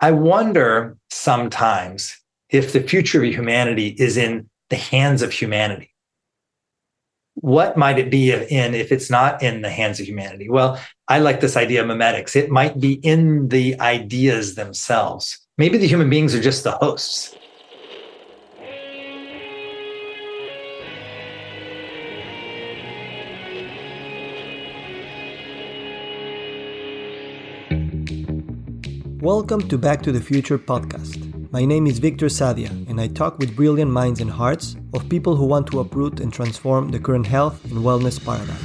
I wonder sometimes if the future of humanity is in the hands of humanity. What might it be in if it's not in the hands of humanity? Well, I like this idea of memetics. It might be in the ideas themselves. Maybe the human beings are just the hosts. Welcome to Back to the Future podcast. My name is Victor Sadia, and I talk with brilliant minds and hearts of people who want to uproot and transform the current health and wellness paradigm.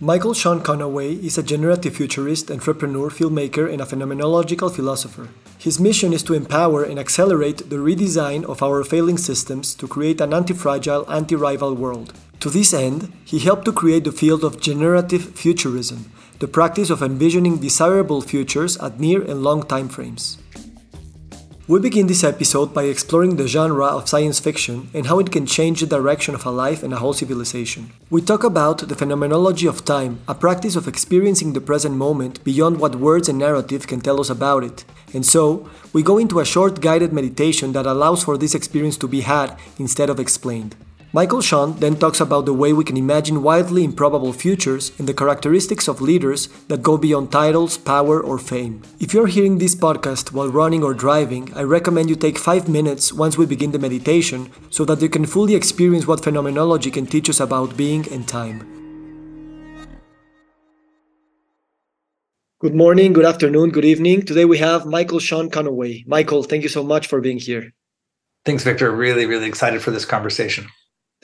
Michael Shaun Conaway is a generative futurist, entrepreneur, filmmaker, and a phenomenological philosopher. His mission is to empower and accelerate the redesign of our failing systems to create an anti fragile, anti rival world. To this end, he helped to create the field of generative futurism, the practice of envisioning desirable futures at near and long time frames. We begin this episode by exploring the genre of science fiction and how it can change the direction of a life and a whole civilization. We talk about the phenomenology of time, a practice of experiencing the present moment beyond what words and narrative can tell us about it. And so, we go into a short guided meditation that allows for this experience to be had instead of explained. Michael Shaun then talks about the way we can imagine wildly improbable futures and the characteristics of leaders that go beyond titles, power, or fame. If you're hearing this podcast while running or driving, I recommend you take 5 minutes once we begin the meditation so that you can fully experience what phenomenology can teach us about being and time. Good morning, good afternoon, good evening. Today we have Michael Shaun Conaway. Michael, thank you so much for being here. Thanks, Victor. Really, really excited for this conversation.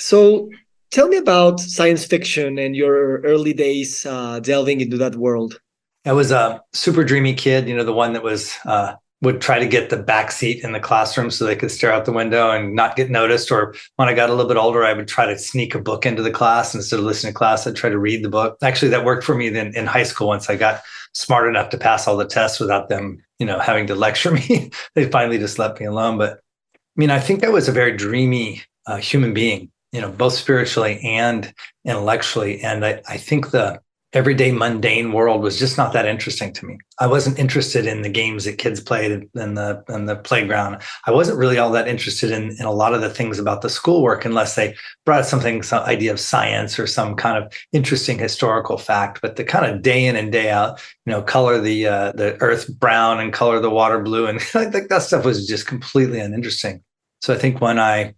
So tell me about science fiction and your early days uh, delving into that world. I was a super dreamy kid, you know, the one that was uh, would try to get the back seat in the classroom so they could stare out the window and not get noticed. Or when I got a little bit older, I would try to sneak a book into the class instead of listening to class. I'd try to read the book. Actually, that worked for me then in high school once I got smart enough to pass all the tests without them, you know, having to lecture me. they finally just let me alone. But I mean, I think I was a very dreamy uh, human being you know, both spiritually and intellectually. And I, I think the everyday mundane world was just not that interesting to me. I wasn't interested in the games that kids played in the in the playground. I wasn't really all that interested in, in a lot of the things about the schoolwork unless they brought something, some idea of science or some kind of interesting historical fact. But the kind of day in and day out, you know, color the uh, the earth brown and color the water blue, and think that stuff was just completely uninteresting. So I think when I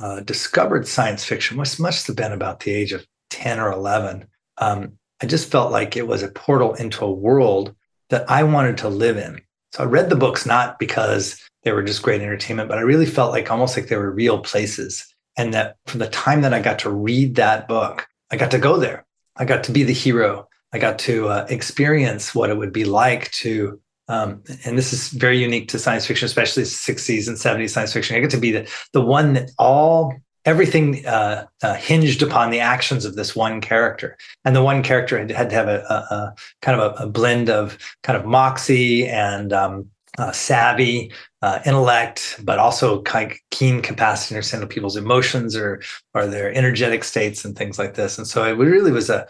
uh, discovered science fiction, which must have been about the age of 10 or 11, um, I just felt like it was a portal into a world that I wanted to live in. So I read the books not because they were just great entertainment, but I really felt like almost like they were real places. And that from the time that I got to read that book, I got to go there. I got to be the hero. I got to uh, experience what it would be like to um, and this is very unique to science fiction, especially 60s and 70s science fiction. I get to be the, the one that all everything uh, uh, hinged upon the actions of this one character, and the one character had, had to have a, a, a kind of a, a, blend of kind of moxie and um, uh, savvy, uh, intellect, but also kind of keen capacity to understand people's emotions or or their energetic states and things like this. And so it really was a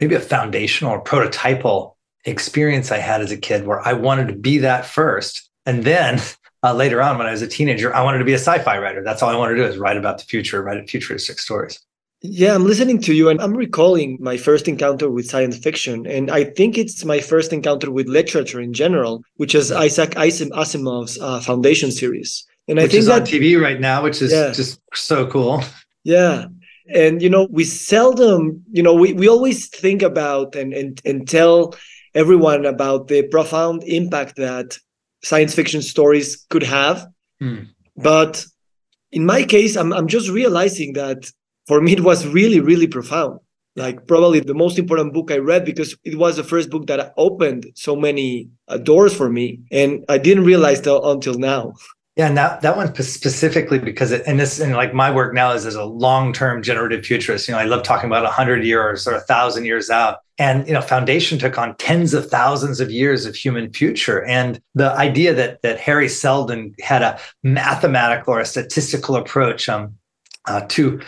maybe a foundational or prototypal experience I had as a kid where I wanted to be that first. And then uh, later on, when I was a teenager, I wanted to be a sci fi writer. That's all I wanted to do is write about the future, write futuristic stories. Yeah, I'm listening to you and I'm recalling my first encounter with science fiction. And I think it's my first encounter with literature in general, which is Isaac Asimov's uh, Foundation series. And which I think is that, on TV right now, which is yeah. just so cool. Yeah. And, you know, we seldom, you know, we, we always think about and, and, and tell everyone about the profound impact that science fiction stories could have. Mm. But in my case, I'm, I'm just realizing that for me, it was really, really profound. Like, probably the most important book I read because it was the first book that opened so many uh, doors for me. And I didn't realize that until now. Yeah, and that, that one specifically because it, and this and like my work now is as a long-term generative futurist. You know, I love talking about hundred years or a thousand years out. And you know, Foundation took on tens of thousands of years of human future. And the idea that that Hari Seldon had a mathematical or a statistical approach um, uh, to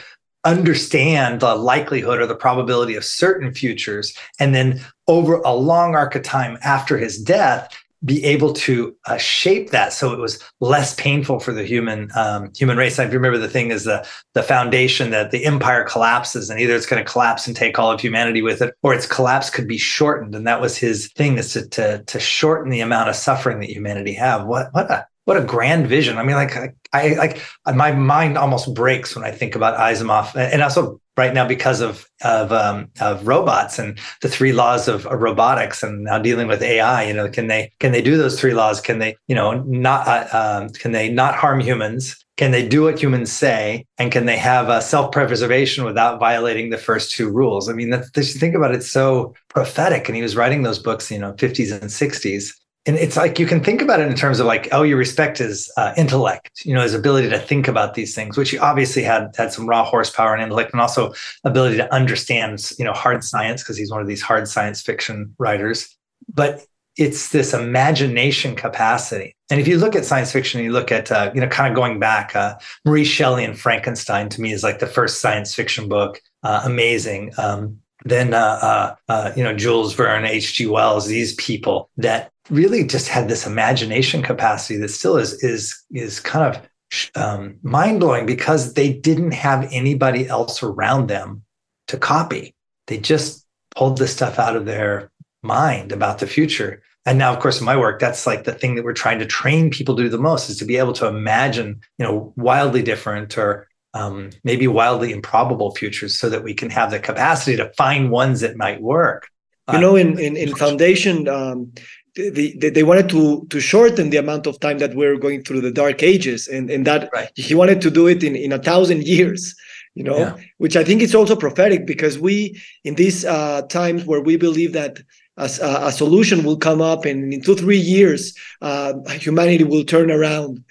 understand the likelihood or the probability of certain futures and then over a long arc of time after his death be able to uh, shape that so it was less painful for the human um, human race. I remember the thing is the the foundation that the empire collapses and either it's going to collapse and take all of humanity with it, or its collapse could be shortened. And that was his thing is to to to shorten the amount of suffering that humanity have. What what a what a grand vision. I mean, like I, like my mind almost breaks when I think about Asimov, and also right now because of of um, of robots and the three laws of, robotics, and now dealing with AI. You know, can they can they do those three laws? Can they you know not uh, um, can they not harm humans? Can they do what humans say? And can they have a self preservation without violating the first two rules? I mean, that's, just think about it, it's so prophetic. And he was writing those books, you know, 50s and 60s and it's like you can think about it in terms of like oh you respect his uh, intellect you know his ability to think about these things which he obviously had had some raw horsepower and intellect and also ability to understand you know hard science because he's one of these hard science fiction writers but it's this imagination capacity and if you look at science fiction you look at uh, you know kind of going back uh, Mary Shelley and Frankenstein to me is like the first science fiction book uh, amazing um, then uh, uh, uh, you know Jules Verne, H.G. Wells, these people that really just had this imagination capacity that still is is is kind of um, mind blowing because they didn't have anybody else around them to copy. They just pulled this stuff out of their mind about the future. And now, of course, in my work, that's like the thing that we're trying to train people to do the most is to be able to imagine, you know, wildly different or um, maybe wildly improbable futures so that we can have the capacity to find ones that might work. You know, in, in, in Foundation, um, they, they wanted to to shorten the amount of time that we're going through the dark ages and and that right. he wanted to do it in in a thousand years you know yeah. which i think is also prophetic because we in these uh, times where we believe that a, a, solution will come up and in two three years uh, humanity will turn around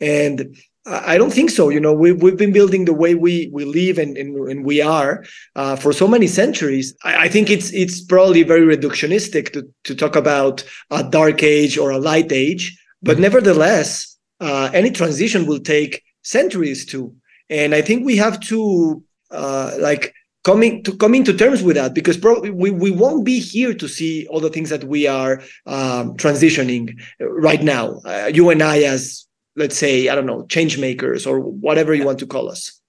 and I don't think so. You know, we, we've been building the way we, we live and, and, and we are uh, for so many centuries. I, I, think it's it's probably very reductionistic to, to talk about a dark age or a light age. But mm-hmm. nevertheless, uh, any transition will take centuries too. And I think we have to uh, like coming to coming to terms with that because probably we, we won't be here to see all the things that we are um, transitioning right now. Uh, you and I as let's say, I don't know, change makers or whatever you want to call us.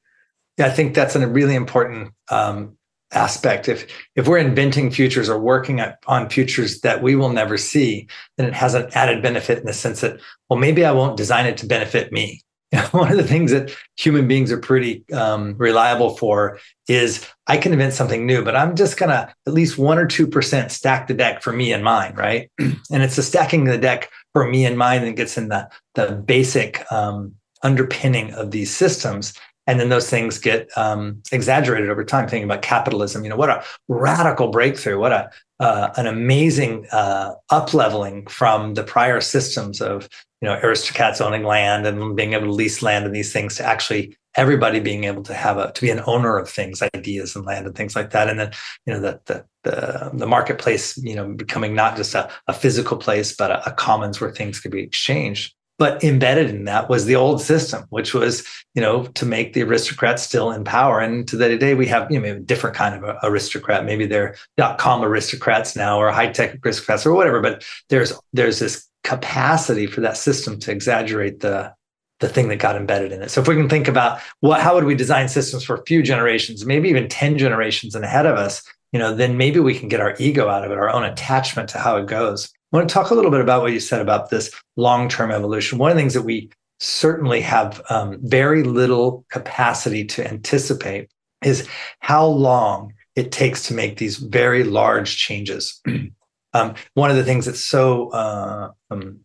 Yeah, I think that's a really important um, aspect. If if we're inventing futures or working at, on futures that we will never see, then it has an added benefit in the sense that, well, maybe I won't design it to benefit me. one of the things that human beings are pretty um, reliable for is I can invent something new, but I'm just going to at least one or 2% stack the deck for me and mine, right? and it's the stacking the deck for me and mine that gets in the, the basic um, underpinning of these systems. And then those things get um, exaggerated over time. Thinking about capitalism, you know, what a radical breakthrough! What a uh, an amazing uh, up leveling from the prior systems of you know aristocrats owning land and being able to lease land and these things to actually everybody being able to have a to be an owner of things ideas and land and things like that. And then you know the the the, the marketplace you know becoming not just a, a physical place but a, a commons where things could be exchanged. But embedded in that was the old system which was you know to make the aristocrats still in power. And to the day we have you know a different kind of aristocrat. Maybe they're dot com aristocrats now or high tech aristocrats or whatever but there's there's this capacity for that system to exaggerate the the thing that got embedded in it. So if we can think about what how would we design systems for a few generations, maybe even 10 generations ahead of us, you know, then maybe we can get our ego out of it, our own attachment to how it goes. I want to talk a little bit about what you said about this long-term evolution. One of the things that we certainly have um, very little capacity to anticipate is how long it takes to make these very large changes. Um, one of the things that's so uh, um,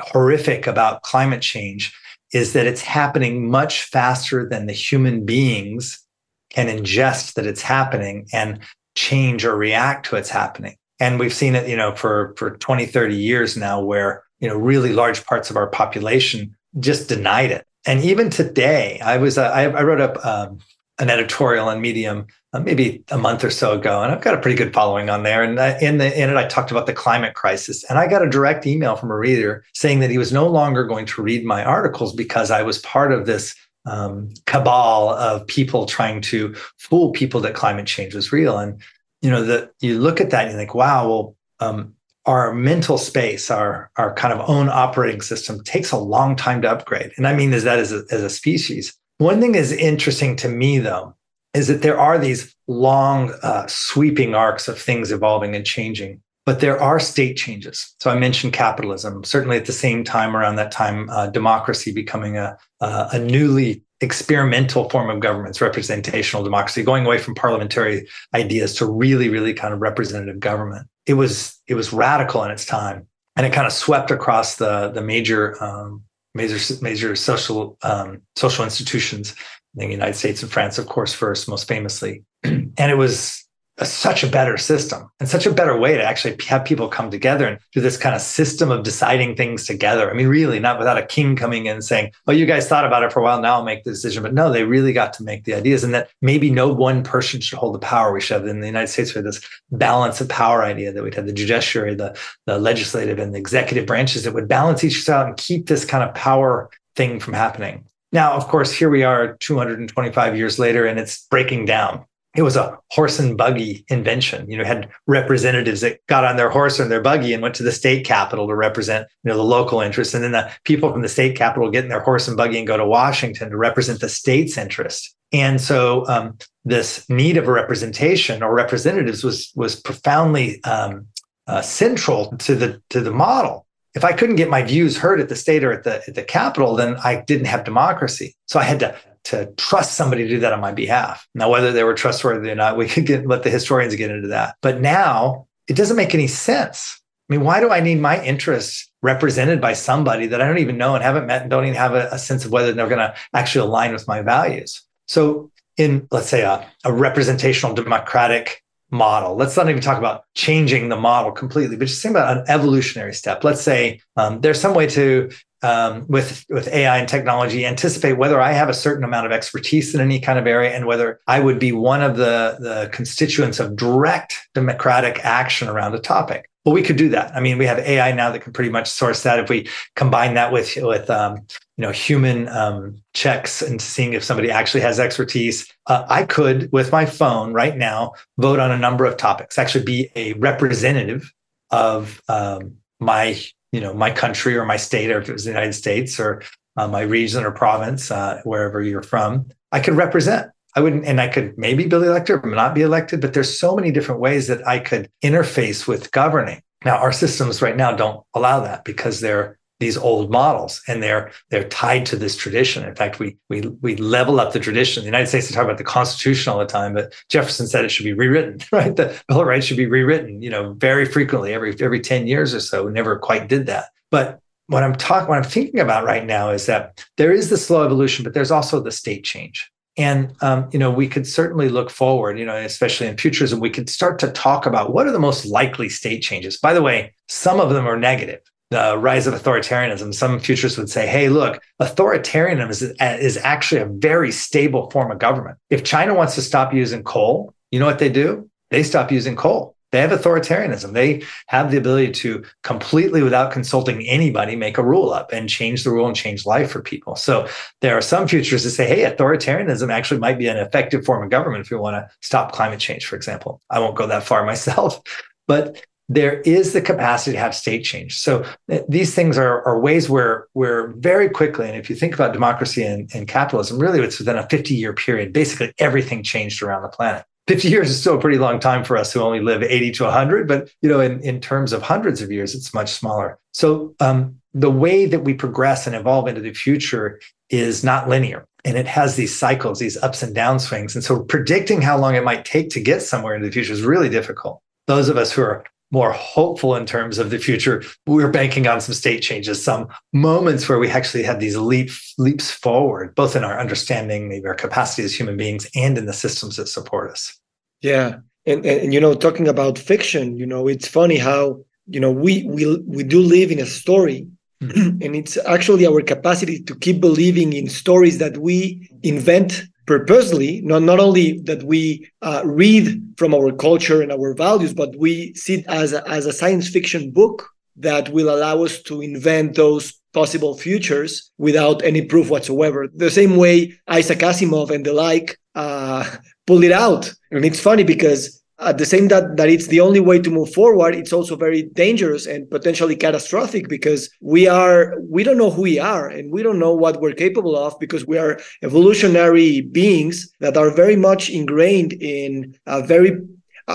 horrific about climate change is that it's happening much faster than the human beings can ingest that it's happening and change or react to what's happening. And we've seen it, you know, for, for 20, 30 years now, where, you know, really large parts of our population just denied it. And even today, I was, uh, I, I, wrote up um, an editorial on Medium uh, maybe a month or so ago, and I've got a pretty good following on there. And I, in the in it, I talked about the climate crisis, and I got a direct email from a reader saying that he was no longer going to read my articles because I was part of this um, cabal of people trying to fool people that climate change was real. And you know that you look at that and you think, wow, well, um, our mental space, our our kind of own operating system takes a long time to upgrade. And I mean is that as a, as a species. One thing is interesting to me though is that there are these long uh, sweeping arcs of things evolving and changing but there are state changes. So I mentioned capitalism. Certainly, at the same time, around that time, uh, democracy becoming a a newly experimental form of government, it's representational democracy, going away from parliamentary ideas to really, really kind of representative government. It was it was radical in its time, and it kind of swept across the the major um, major major social um, social institutions in the United States and France, of course, first most famously, and it was such a better system and such a better way to actually have people come together and do this kind of system of deciding things together. I mean, really, not without a king coming in saying, "Oh, you guys thought about it for a while. Now I'll make the decision." But no, they really got to make the ideas, and that maybe no one person should hold the power. We should have in the United States we had this balance of power idea that we'd have the judiciary, the the legislative, and the executive branches that would balance each other out and keep this kind of power thing from happening. Now, of course, here we are 225 years later, and it's breaking down it was a horse and buggy invention. You know, had representatives that got on their horse and their buggy and went to the state capitol to represent, you know, the local interests. And then the people from the state capitol get in their horse and buggy and go to Washington to represent the state's interest. And so um, this need of a representation or representatives was was profoundly um, uh, central to the to the model. If I couldn't get my views heard at the state or at the at the capital, then I didn't have democracy. So I had to to trust somebody to do that on my behalf. Now, whether they were trustworthy or not, we could get let the historians get into that. But now it doesn't make any sense. I mean, why do I need my interests represented by somebody that I don't even know and haven't met and don't even have a, a sense of whether they're going to actually align with my values? So, in let's say a, a representational democratic model. Let's not even talk about changing the model completely, but just think about an evolutionary step. Let's say um, there's some way to um, with with AI and technology anticipate whether I have a certain amount of expertise in any kind of area and whether I would be one of the the constituents of direct democratic action around a topic. Well, we could do that. I mean, we have AI now that can pretty much source that. If we combine that with with um, you know human um, checks and seeing if somebody actually has expertise, uh, I could with my phone right now vote on a number of topics. Actually, be a representative of um, my you know my country or my state or if it was the united states or uh, my region or province uh, wherever you're from i could represent. I wouldn't and i could maybe be elected or not be elected but there's so many different ways that i could interface with governing. Now our systems right now don't allow that because they're these old models and they're they're tied to this tradition. In fact we we we level up the tradition. The united states they talk about the constitution all the time but jefferson said it should be rewritten right? The bill of rights should be rewritten you know very frequently every every 10 years or so. We never quite did that. But what i'm talking what i'm thinking about right now is that there is the slow evolution but there's also the state change. And um, you know we could certainly look forward you know especially in futurism we could start to talk about what are the most likely state changes. By the way some of them are negative the rise of authoritarianism, some futurists would say, hey, look, authoritarianism is, is actually a very stable form of government. If China wants to stop using coal, you know what they do? They stop using coal. They have authoritarianism. They have the ability to completely, without consulting anybody, make a rule up and change the rule and change life for people. So there are some futurists that say, hey, authoritarianism actually might be an effective form of government if we want to stop climate change, for example. I won't go that far myself, but there is the capacity to have state change. So th- these things are, are ways where where very quickly, and if you think about democracy and, and capitalism, really it's within a 50 year period, basically everything changed around the planet. 50 years is still a pretty long time for us who only live 80 to 100, but you know, in, in terms of hundreds of years, it's much smaller. So um, the way that we progress and evolve into the future is not linear. And it has these cycles, these ups and down swings. And so predicting how long it might take to get somewhere into the future is really difficult. Those of us who are more hopeful in terms of the future, we're banking on some state changes, some moments where we actually had these leap, leaps forward, both in our understanding, maybe our capacity as human beings, and in the systems that support us. Yeah, and, and you know, talking about fiction, you know, it's funny how you know we we we do live in a story, mm-hmm. and it's actually our capacity to keep believing in stories that we invent purposely, not, not only that we uh, read from our culture and our values, but we see it as a, as a science fiction book that will allow us to invent those possible futures without any proof whatsoever. The same way Isaac Asimov and the like uh, pulled it out. And it's funny because at the same that that it's the only way to move forward it's also very dangerous and potentially catastrophic because we are we don't know who we are and we don't know what we're capable of because we are evolutionary beings that are very much ingrained in a very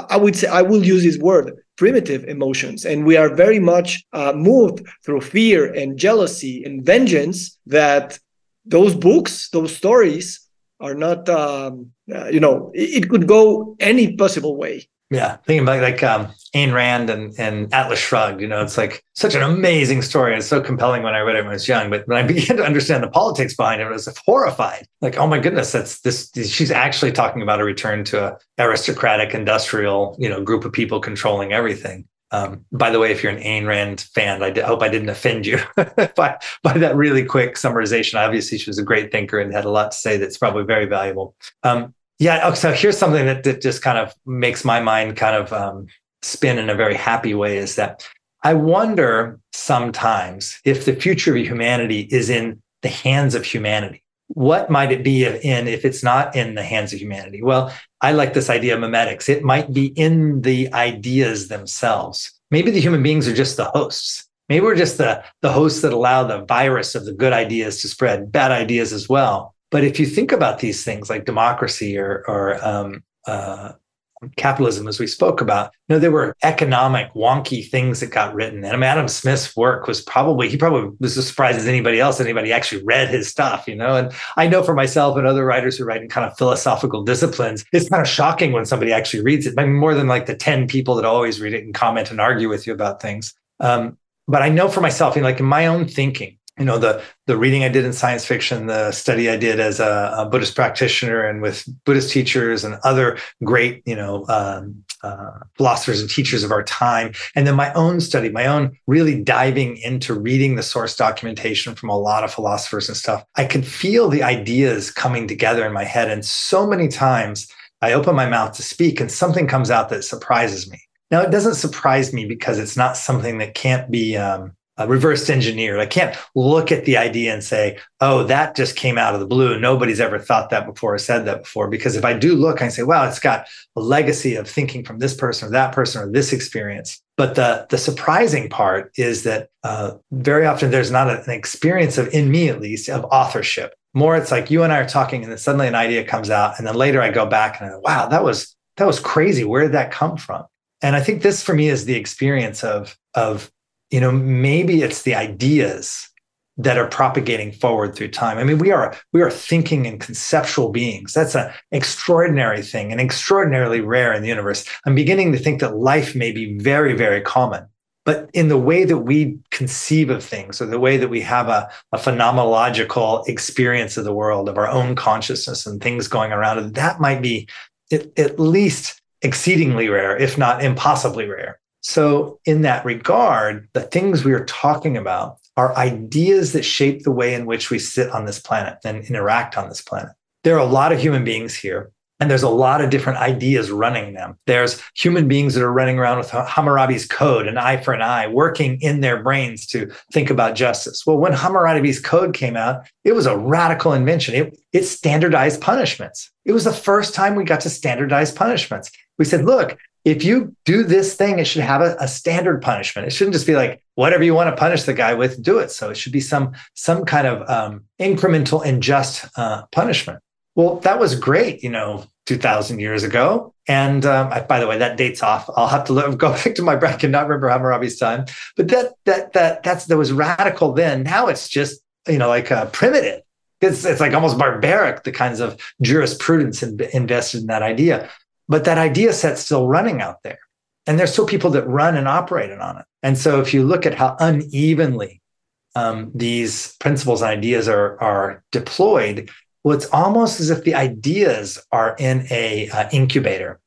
i would say i will use this word primitive emotions. And we are very much uh, moved through fear and jealousy and vengeance that those books those stories are not um, uh, you know it, it, could go any possible way. Yeah thinking about like um, Ayn Rand and, and Atlas Shrugged you know it's like such an amazing story. It's so compelling when I read it when I was young but when I began to understand the politics behind it I was horrified. Like oh my goodness that's this she's actually talking about a return to a aristocratic industrial you know group of people controlling everything um, by the way, if you're an Ayn Rand fan, I, hope I didn't offend you by, by that really quick summarization. Obviously, she was a great thinker and had a lot to say that's probably very valuable. Um, yeah. Oh, so here's something that, that just kind of makes my mind kind of um, spin in a very happy way is that I wonder sometimes if the future of humanity is in the hands of humanity what might it be in if it's not in the hands of humanity? Well, I like this idea of memetics. It might be in the ideas themselves. Maybe the human beings are just the hosts. Maybe we're just the, the hosts that allow the virus of the good ideas to spread, bad ideas as well. But if you think about these things like democracy or, or um, uh, capitalism, as we spoke about, you know, there were economic wonky things that got written. And Adam Smith's work was probably, he probably was as surprised as anybody else, anybody actually read his stuff, you know? And I know for myself and other writers who write in kind of philosophical disciplines, it's kind of shocking when somebody actually reads it. I mean, more than like the 10 people that always read it and comment and argue with you about things. Um, but I know for myself, you know, like in my own thinking, you know the the reading I did in science fiction, the study I did as a, a Buddhist practitioner and with Buddhist teachers and other great you know um, uh, philosophers and teachers of our time, and then my own study, my own really diving into reading the source documentation from a lot of philosophers and stuff. I could feel the ideas coming together in my head, and so many times I open my mouth to speak, and something comes out that surprises me. Now it doesn't surprise me because it's not something that can't be um, uh, reversed engineered. I can't look at the idea and say, oh, that just came out of the blue. Nobody's ever thought that before or said that before. Because if I do look, I say, wow, it's got a legacy of thinking from this person or that person or this experience. But the, the surprising part is that uh, very often there's not an experience of, in me at least, of authorship. More, it's like you and I are talking, and then suddenly an idea comes out, and then later I go back and I, wow, that was that was crazy. Where did that come from? And I think this for me is the experience of of you know maybe it's the ideas that are propagating forward through time. I mean we are we are thinking and conceptual beings. That's an extraordinary thing and extraordinarily rare in the universe. I'm beginning to think that life may be very very common but in the way that we conceive of things or the way that we have a, a phenomenological experience of the world of our own consciousness and things going around that might be at, at least exceedingly rare if not impossibly rare so, in that regard, the things we are talking about are ideas that shape the way in which we sit on this planet and interact on this planet. There are a lot of human beings here, and there's a lot of different ideas running them. There's human beings that are running around with Hammurabi's code, an eye for an eye, working in their brains to think about justice. Well, when Hammurabi's code came out, it was a radical invention. It, it standardized punishments. It was the first time we got to standardize punishments. We said, look, if you do this thing, it should have a, a, standard punishment. It shouldn't just be like whatever you want to punish the guy with, do it. So it should be some some kind of um, incremental and just uh, punishment. Well, that was great, you know, two thousand years ago. And um, I, by the way, that dates off. I'll have to look, go back to my brain and not remember Hammurabi's time. But that that that that's that was radical then. Now it's just you know like uh, primitive. It's, it's like almost barbaric the kinds of jurisprudence in, invested in that idea but that idea set's still running out there. And there's still people that run and operate on it. And so if you look at how unevenly um, these principles and ideas are, are deployed, well, it's almost as if the ideas are in a uh, incubator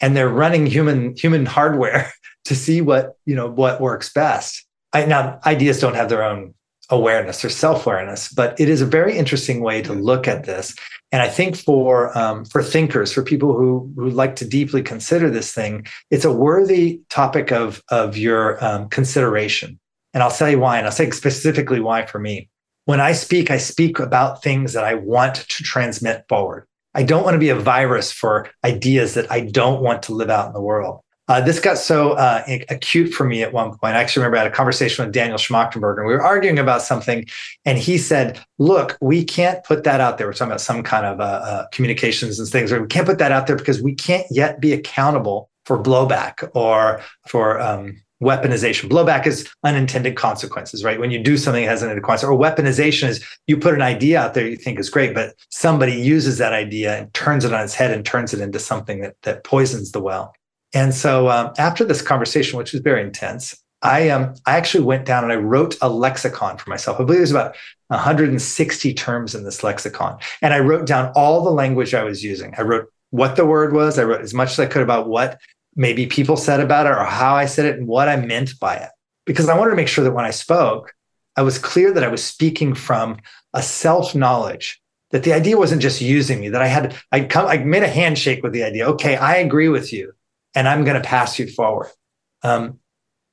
and they're running human human hardware to see what you know what works best. I, now, ideas don't have their own awareness or self-awareness but it is a very interesting way to look at this and i think for um, for thinkers for people who who like to deeply consider this thing it's a worthy topic of of your um, consideration And I'll tell you why. And I'll say specifically why for me. When I speak, I speak about things that I want to transmit forward. I don't want to be a virus for ideas that I don't want to live out in the world. Uh, this got so uh, acute for me at one point. I actually remember I had a conversation with Daniel Schmachtenberger, and we were arguing about something. And he said, Look, we can't put that out there. We're talking about some kind of uh, uh communications and things. We can't put that out there because we can't yet be accountable for blowback or for um, weaponization. Blowback is unintended consequences, right? When you do something that has an consequence, or weaponization is you put an idea out there you think is great, but somebody uses that idea and turns it on its head and turns it into something that, that poisons the well. And so um, after this conversation, which was very intense, I um I actually went down and I wrote a lexicon for myself. I believe was about 160 terms in this lexicon, and I wrote down all the language I was using. I wrote what the word was. I wrote as much as I could about what maybe people said about it or how I said it and what I meant by it, because I wanted to make sure that when I spoke, I was clear that I was speaking from a self knowledge that the idea wasn't just using me. That I had I come I made a handshake with the idea. Okay, I agree with you and I'm going to pass you forward. Um,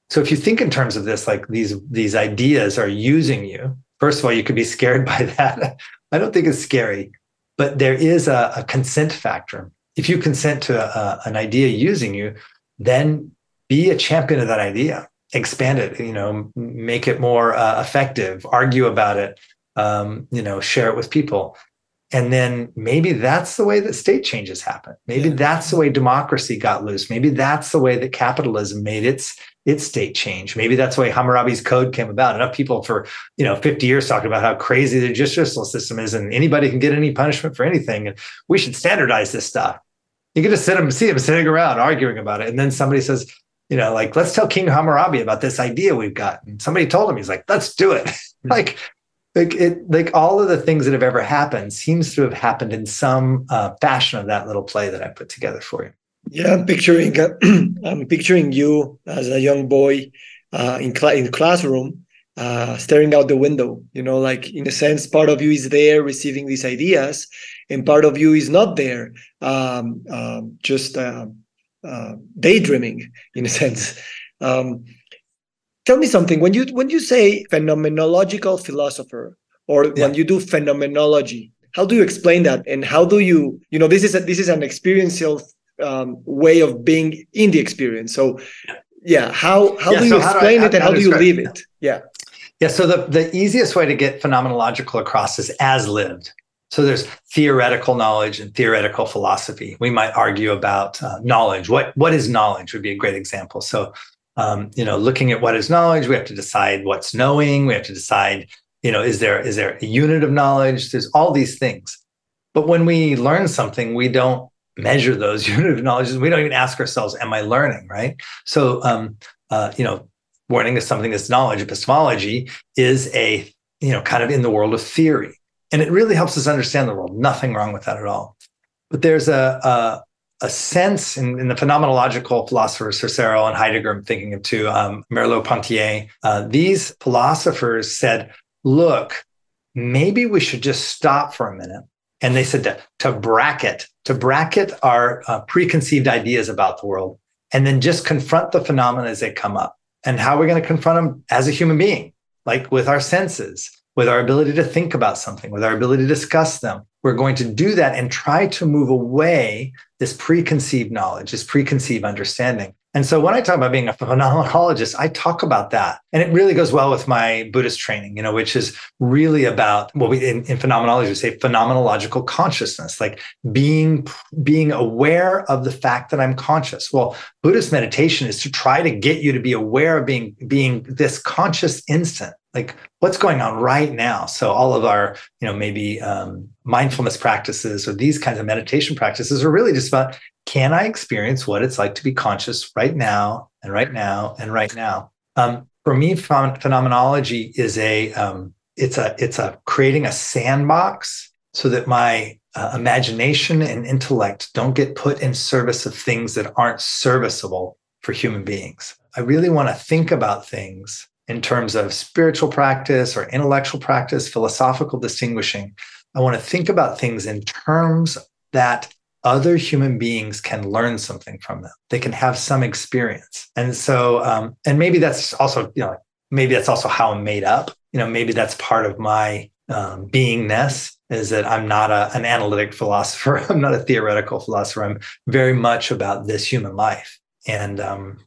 so if you think in terms of this, like these these ideas are using you. First of all, you could be scared by that. I don't think it's scary, but there is a, a consent factor. If you consent to a, an idea using you, then be a champion of that idea. Expand it. You know, make it more uh, effective. Argue about it. Um, you know, share it with people. And then maybe that's the way that state changes happen. Maybe yeah. that's the way democracy got loose. Maybe that's the way that capitalism made its its state change. Maybe that's the way Hammurabi's code came about. Enough people for you know 50 years talking about how crazy the judicial system is, and anybody can get any punishment for anything, and we should standardize this stuff. You can just sit them, see them sitting around arguing about it, and then somebody says, you know, like let's tell King Hammurabi about this idea we've got. And somebody told him, he's like, let's do it. Hmm. like like it like all of the things that have ever happened seems to have happened in some uh, fashion of that little play that i put together for you. Yeah i'm picturing uh, i'm picturing you as a young boy uh, in, cl- in classroom uh, staring out the window you know like in a sense part of you is there receiving these ideas and part of you is not there um, um just uh, uh, daydreaming in a sense. Um, tell me something when you when you say phenomenological philosopher or yeah. when you do phenomenology how do you explain that and how do you you know this is a, this is an experiential um, way of being in the experience so yeah how how yeah, do you so explain do I, it and how, how do you live it yeah yeah so the the easiest way to get phenomenological across is as lived so there's theoretical knowledge and theoretical philosophy. We might argue about uh, knowledge. What what is knowledge would be a great example. So um, you know, looking at what is knowledge, we have to decide what's knowing. We have to decide, you know, is there is there a unit of knowledge? There's all these things. But when we learn something, we don't measure those unit of knowledge. We don't even ask ourselves, "Am I learning?" Right? So, um, uh, you know, warning is something that's knowledge. Epistemology is a you know kind of in the world of theory, and it really helps us understand the world. Nothing wrong with that at all. But there's a, a a sense in, in, the phenomenological philosophers, Husserl and Heidegger, I'm thinking of too, um, Merleau-Ponty, uh, these philosophers said, look, maybe we should just stop for a minute. And they said to, to bracket, to bracket our uh, preconceived ideas about the world, and then just confront the phenomena as they come up. And how we're we going to confront them as a human being, like with our senses, with our ability to think about something, with our ability to discuss them. We're going to do that and try to move away this preconceived knowledge, this preconceived understanding. And so when I talk about being a phenomenologist, I talk about that. And it really goes well with my Buddhist training, you know, which is really about what we in, in phenomenology we say phenomenological consciousness, like being being aware of the fact that I'm conscious. Well, Buddhist meditation is to try to get you to be aware of being being this conscious instant like what's going on right now? So all of our you know maybe um, mindfulness practices or these kinds of meditation practices are really just about can i experience what it's like to be conscious right now and right now and right now? Um, for me phenomenology is a um, it's a it's a creating a sandbox so that my uh, imagination and intellect don't get put in service of things that aren't serviceable for human beings. I really want to think about things in terms of spiritual practice or intellectual practice, philosophical distinguishing. I want to think about things in terms that other human beings can learn something from them. They can have some experience. And so, um, and maybe that's also, you know, maybe that's also how I'm made up. You know, maybe that's part of my um, beingness is that I'm not a, an analytic philosopher. I'm not a theoretical philosopher. I'm very much about this human life. And um,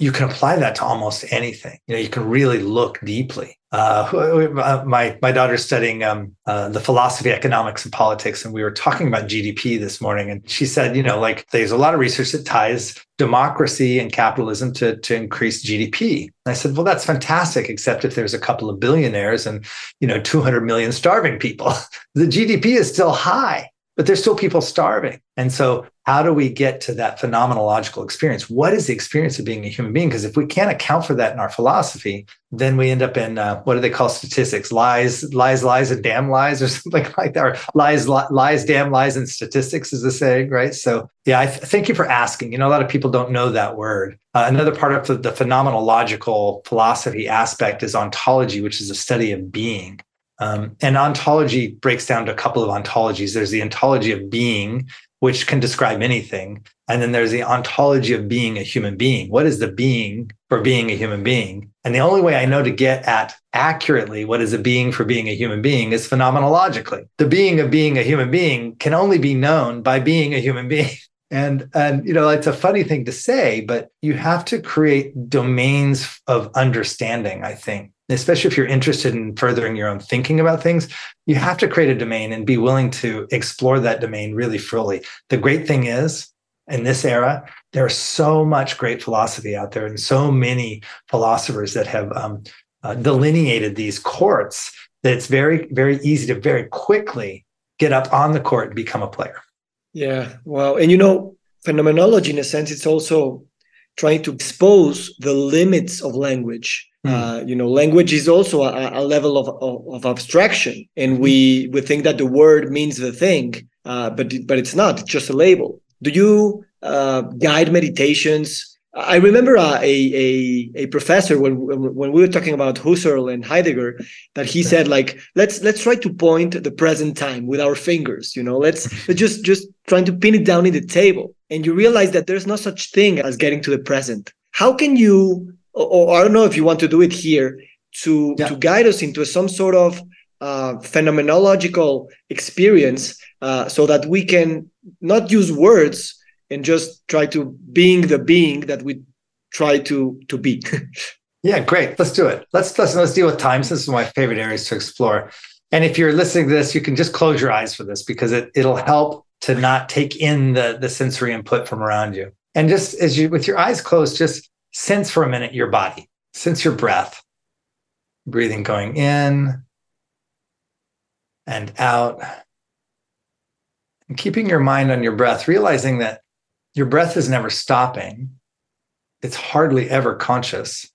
you can apply that to almost anything. You know, you can really look deeply. Uh, my my daughter's studying um, uh, the philosophy, economics, and politics, and we were talking about GDP this morning. And she said, you know, like there's a lot of research that ties democracy and capitalism to to increase GDP. And I said, well, that's fantastic, except if there's a couple of billionaires and you know 200 million starving people, the GDP is still high but there's still people starving. And so, how do we get to that phenomenological experience? What is the experience of being a human being? Because if we can't account for that in our philosophy, then we end up in uh, what do they call statistics? Lies, lies, lies, and damn lies, or something like that. Or lies, li- lies, damn lies, and statistics is the saying, right? So, yeah, I th- thank you for asking. You know, a lot of people don't know that word. Uh, another part of the, the phenomenological philosophy aspect is ontology, which is a study of being. Um, and ontology breaks down to a couple of ontologies. There's the ontology of being, which can describe anything. And then there's the ontology of being a human being. What is the being for being a human being? And the only way I know to get at accurately what is a being for being a human being is phenomenologically. The being of being a human being can only be known by being a human being. And and you know, it's a funny thing to say, but you have to create domains of understanding, I think, especially if you're interested in furthering your own thinking about things, you have to create a domain and be willing to explore that domain really fully. The great thing is, in this era, there's so much great philosophy out there and so many philosophers that have um, uh, delineated these courts that it's very, very easy to very quickly get up on the court and become a player. Yeah, wow. And you know, phenomenology, in a sense, it's also trying to expose the limits of language Mm. Uh, you know, language is also a, a level of, of, of, abstraction, and we we think that the word means the thing, uh, but but it's not. It's just a label. Do you uh, guide meditations? I remember a, a a professor when when we were talking about Husserl and Heidegger that he said like let's let's try to point the present time with our fingers. You know, let's, let's just just trying to pin it down in the table, and you realize that there's no such thing as getting to the present. How can you or, I don't know if you want to do it here to yeah. to guide us into some sort of uh, phenomenological experience, uh, so that we can not use words and just try to being the being that we try to to be. yeah, great. Let's do it. Let's let's let's deal with time. This is one of my favorite areas to explore. And if you're listening to this, you can just close your eyes for this because it it'll help to not take in the the sensory input from around you. And just as you with your eyes closed, just sense for a minute your body, sense your breath, breathing going in and out. And keeping your mind on your breath, realizing that your breath is never stopping. It's hardly ever conscious,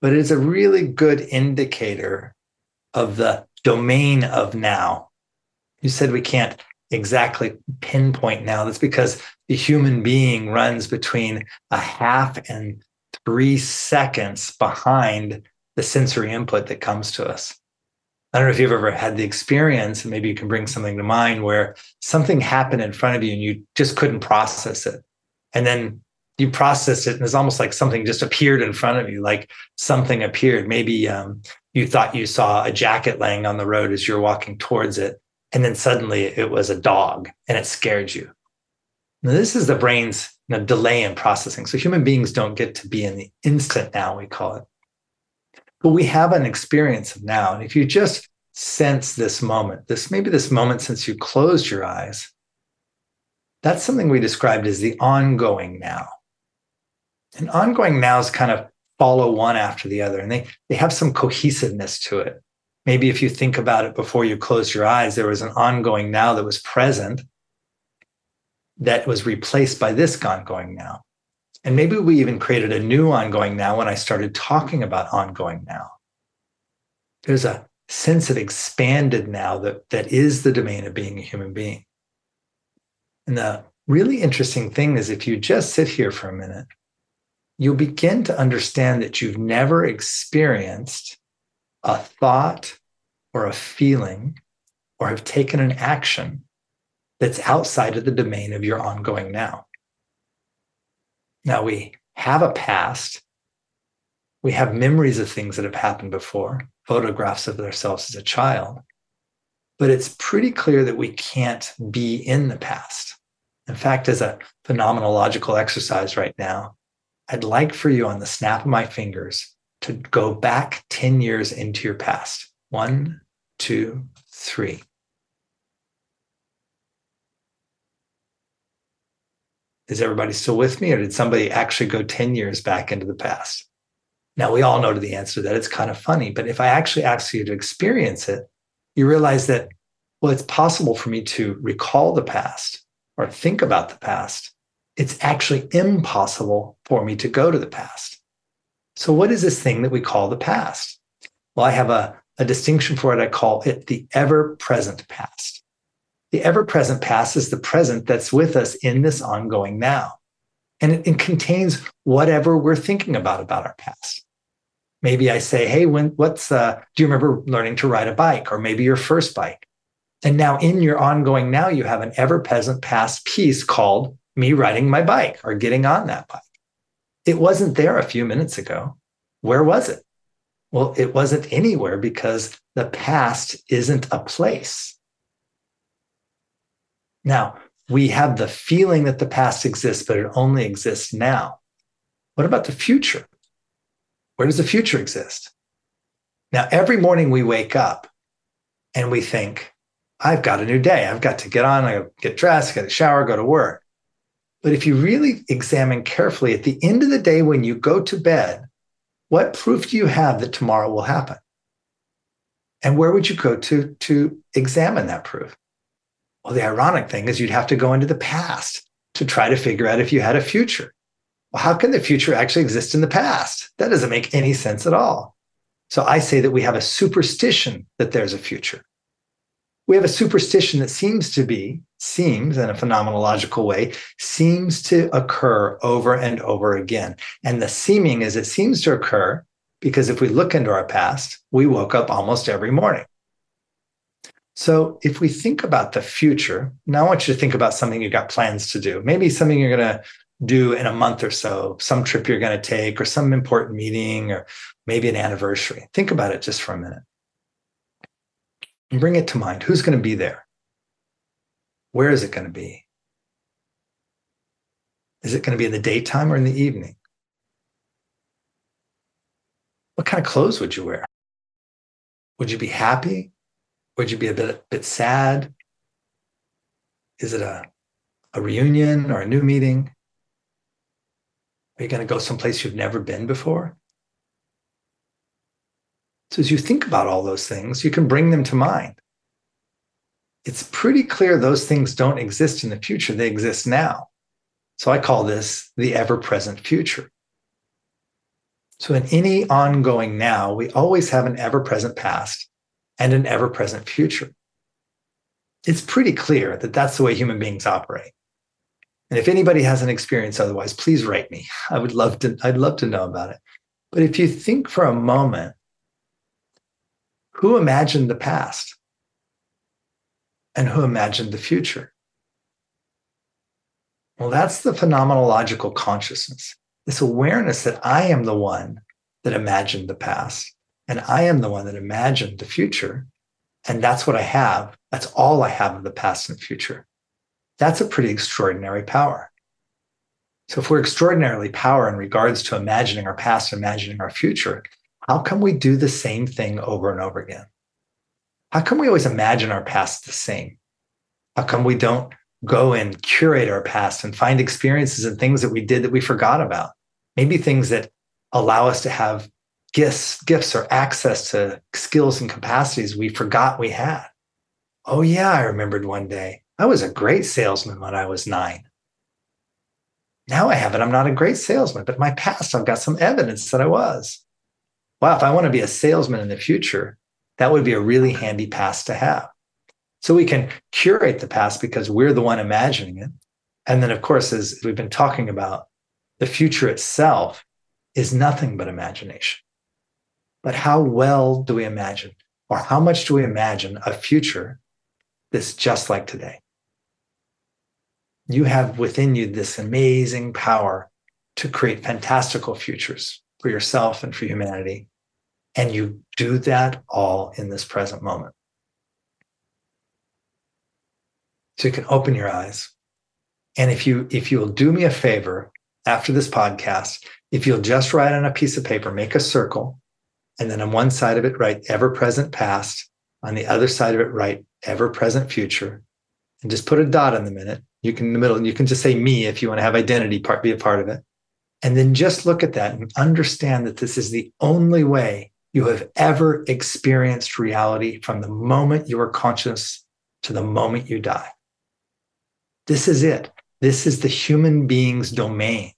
but it is a really good indicator of the domain of now. You said we can't exactly pinpoint now. That's because the human being runs between a half and three seconds behind the sensory input that comes to us. I don't know if you've ever had the experience, and maybe you can bring something to mind where something happened in front of you and you just couldn't process it. And then you processed it, and it's almost like something just appeared in front of you, like something appeared. Maybe um, you thought you saw a jacket laying on the road as you're walking towards it. And then suddenly it was a dog and it scared you. Now, this is the brain's you know, delay in processing. So human beings don't get to be in the instant now, we call it. But we have an experience of now. And if you just sense this moment, this maybe this moment since you closed your eyes, that's something we described as the ongoing now. And ongoing nows kind of follow one after the other, and they, they have some cohesiveness to it. Maybe if you think about it before you close your eyes, there was an ongoing now that was present that was replaced by this ongoing now. And maybe we even created a new ongoing now when I started talking about ongoing now. There's a sense of expanded now that, that is the domain of being a human being. And the really interesting thing is if you just sit here for a minute, you'll begin to understand that you've never experienced a thought or a feeling or have taken an action that's outside of the domain of your ongoing now. Now, we have a past, We have memories of things that have happened before, photographs of ourselves as a child. But it's pretty clear that we can't be in the past. In fact, as a phenomenological exercise right now, I'd like for you on the snap of my fingers to go back 10 years into your past. One, two, three. Is everybody still with me, or did somebody actually go 10 years back into the past? Now, we all know to the answer that. It's kind of funny, but if I actually ask you to experience it, you realize that, well, it's possible for me to recall the past or think about the past. It's actually impossible for me to go to the past. So, what is this thing that we call the past? Well, I have a, a distinction for it. I call it the ever present past. The ever present past is the present that's with us in this ongoing now. And it, it contains whatever we're thinking about about our past. Maybe I say, hey, when what's uh, do you remember learning to ride a bike or maybe your first bike? And now in your ongoing now, you have an ever present past piece called me riding my bike or getting on that bike. It wasn't there a few minutes ago. Where was it? Well, it wasn't anywhere because the past isn't a place. Now, we have the feeling that the past exists, but it only exists now. What about the future? Where does the future exist? Now, every morning we wake up and we think, I've got a new day. I've got to get on, I get dressed, get a shower, go to work. But if you really examine carefully at the end of the day, when you go to bed, what proof do you have that tomorrow will happen? And where would you go to to examine that proof? Well, the ironic thing is you'd have to go into the past to try to figure out if you had a future. Well, how can the future actually exist in the past? That doesn't make any sense at all. So I say that we have a superstition that there's a future. We have a superstition that seems to be, seems in a phenomenological way, seems to occur over and over again. And the seeming is it seems to occur because if we look into our past, we woke up almost every morning. So if we think about the future, now I want you to think about something you've got plans to do. Maybe something you're going to do in a month or so, some trip you're going to take, or some important meeting, or maybe an anniversary. Think about it just for a minute. And bring it to mind. Who's going to be there? Where is it going to be? Is it going to be in the daytime or in the evening? What kind of clothes would you wear? Would you be happy? Would you be a bit, bit sad? Is it a, a reunion or a new meeting? Are you going to go someplace you've never been before? So, as you think about all those things, you can bring them to mind. It's pretty clear those things don't exist in the future, they exist now. So, I call this the ever present future. So, in any ongoing now, we always have an ever present past and an ever present future. It's pretty clear that that's the way human beings operate. And if anybody has an experience otherwise, please write me. I would love to, I'd love to know about it. But if you think for a moment, who imagined the past? And who imagined the future? Well, that's the phenomenological consciousness, this awareness that I am the one that imagined the past and I am the one that imagined the future. And that's what I have. That's all I have of the past and future. That's a pretty extraordinary power. So, if we're extraordinarily power in regards to imagining our past, and imagining our future, how come we do the same thing over and over again? How come we always imagine our past the same? How come we don't go and curate our past and find experiences and things that we did that we forgot about? Maybe things that allow us to have gifts, gifts or access to skills and capacities we forgot we had. Oh, yeah, I remembered one day. I was a great salesman when I was nine. Now I have it. I'm not a great salesman, but my past, I've got some evidence that I was. Wow, if I want to be a salesman in the future, that would be a really handy past to have. So we can curate the past because we're the one imagining it. And then, of course, as we've been talking about, the future itself is nothing but imagination. But how well do we imagine, or how much do we imagine a future that's just like today? You have within you this amazing power to create fantastical futures. for yourself and for humanity. And you do that all in this present moment. So you can open your eyes. And if you if you'll do me a favor after this podcast, if you'll just write on a piece of paper, make a circle, and then on one side of it write ever present past, on the other side of it write ever present future, and just put a dot in the minute. You can in the middle, and you can just say me if you want to have identity part be a part of it. And then just look at that and understand that this is the only way you have ever experienced reality from the moment you are conscious to the moment you die. This is it. This is the human being's domain.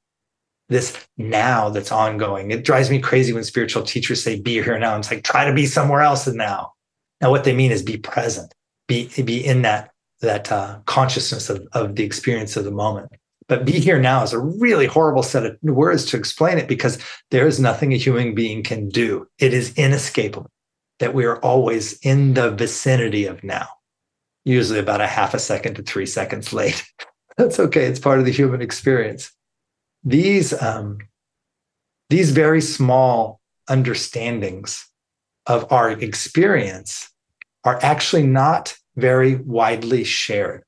This now that's ongoing. It drives me crazy when spiritual teachers say, be here now. It's like, try to be somewhere else than now. Now, what they mean is be present, be, be in that, that uh, consciousness of, of the experience of the moment. But be here now is a really horrible set of words to explain it because there is nothing a human being can do. It is inescapable that we are always in the vicinity of now usually about a half a second to three seconds late. That's okay. It's part of the human experience. These, um, these very small understandings of our experience are actually not very widely shared.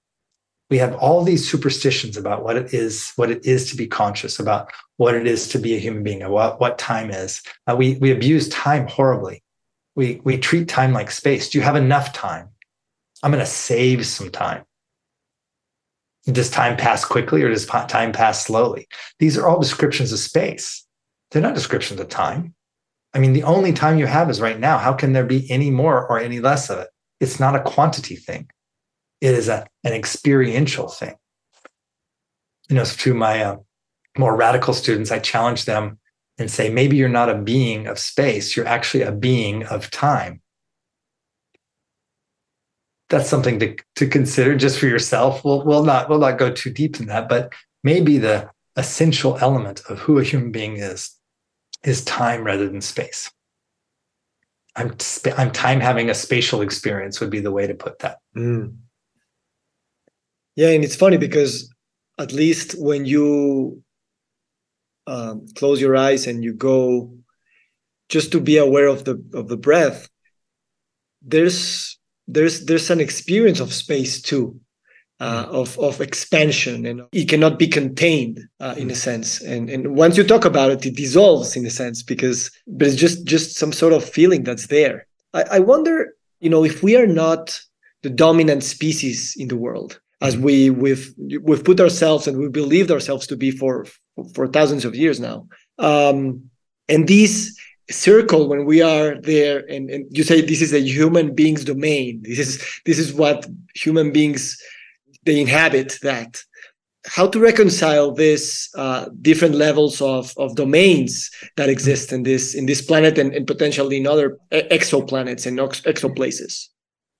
We have all these superstitions about what it is, what it is to be conscious, about what it is to be a human being, what, what time is. Uh, we, we abuse time horribly. We, we treat time like space. Do you have enough time? I'm going to save some time. Does time pass quickly or does time pass slowly? These are all descriptions of space. They're not descriptions of time. I mean, the only time you have is right now. How can there be any more or any less of it? It's not a quantity thing. It is a, an experiential thing. You know, to my uh, more radical students, I challenge them and say, maybe you're not a being of space, you're actually a being of time that's something to, to consider just for yourself. We'll, we'll not we'll not go too deep in that, but maybe the essential element of who a human being is is time rather than space. I'm I'm time having a spatial experience would be the way to put that. Mm. Yeah, and it's funny because at least when you um, close your eyes and you go just to be aware of the of the breath, there's there's there's an experience of space too uh, mm. of of expansion and it cannot be contained uh, in a mm. sense and and once you talk about it it dissolves in a sense because but it's just just some sort of feeling that's there I, I wonder you know if we are not the dominant species in the world as mm. we we've we've put ourselves and we believed ourselves to be for for thousands of years now. Um and these circle when we are there and, and you say this is a human being's domain. This is this is what human beings they inhabit that. How to reconcile this uh, different levels of, of domains that exist in this in this planet and, and potentially in other exoplanets and exoplaces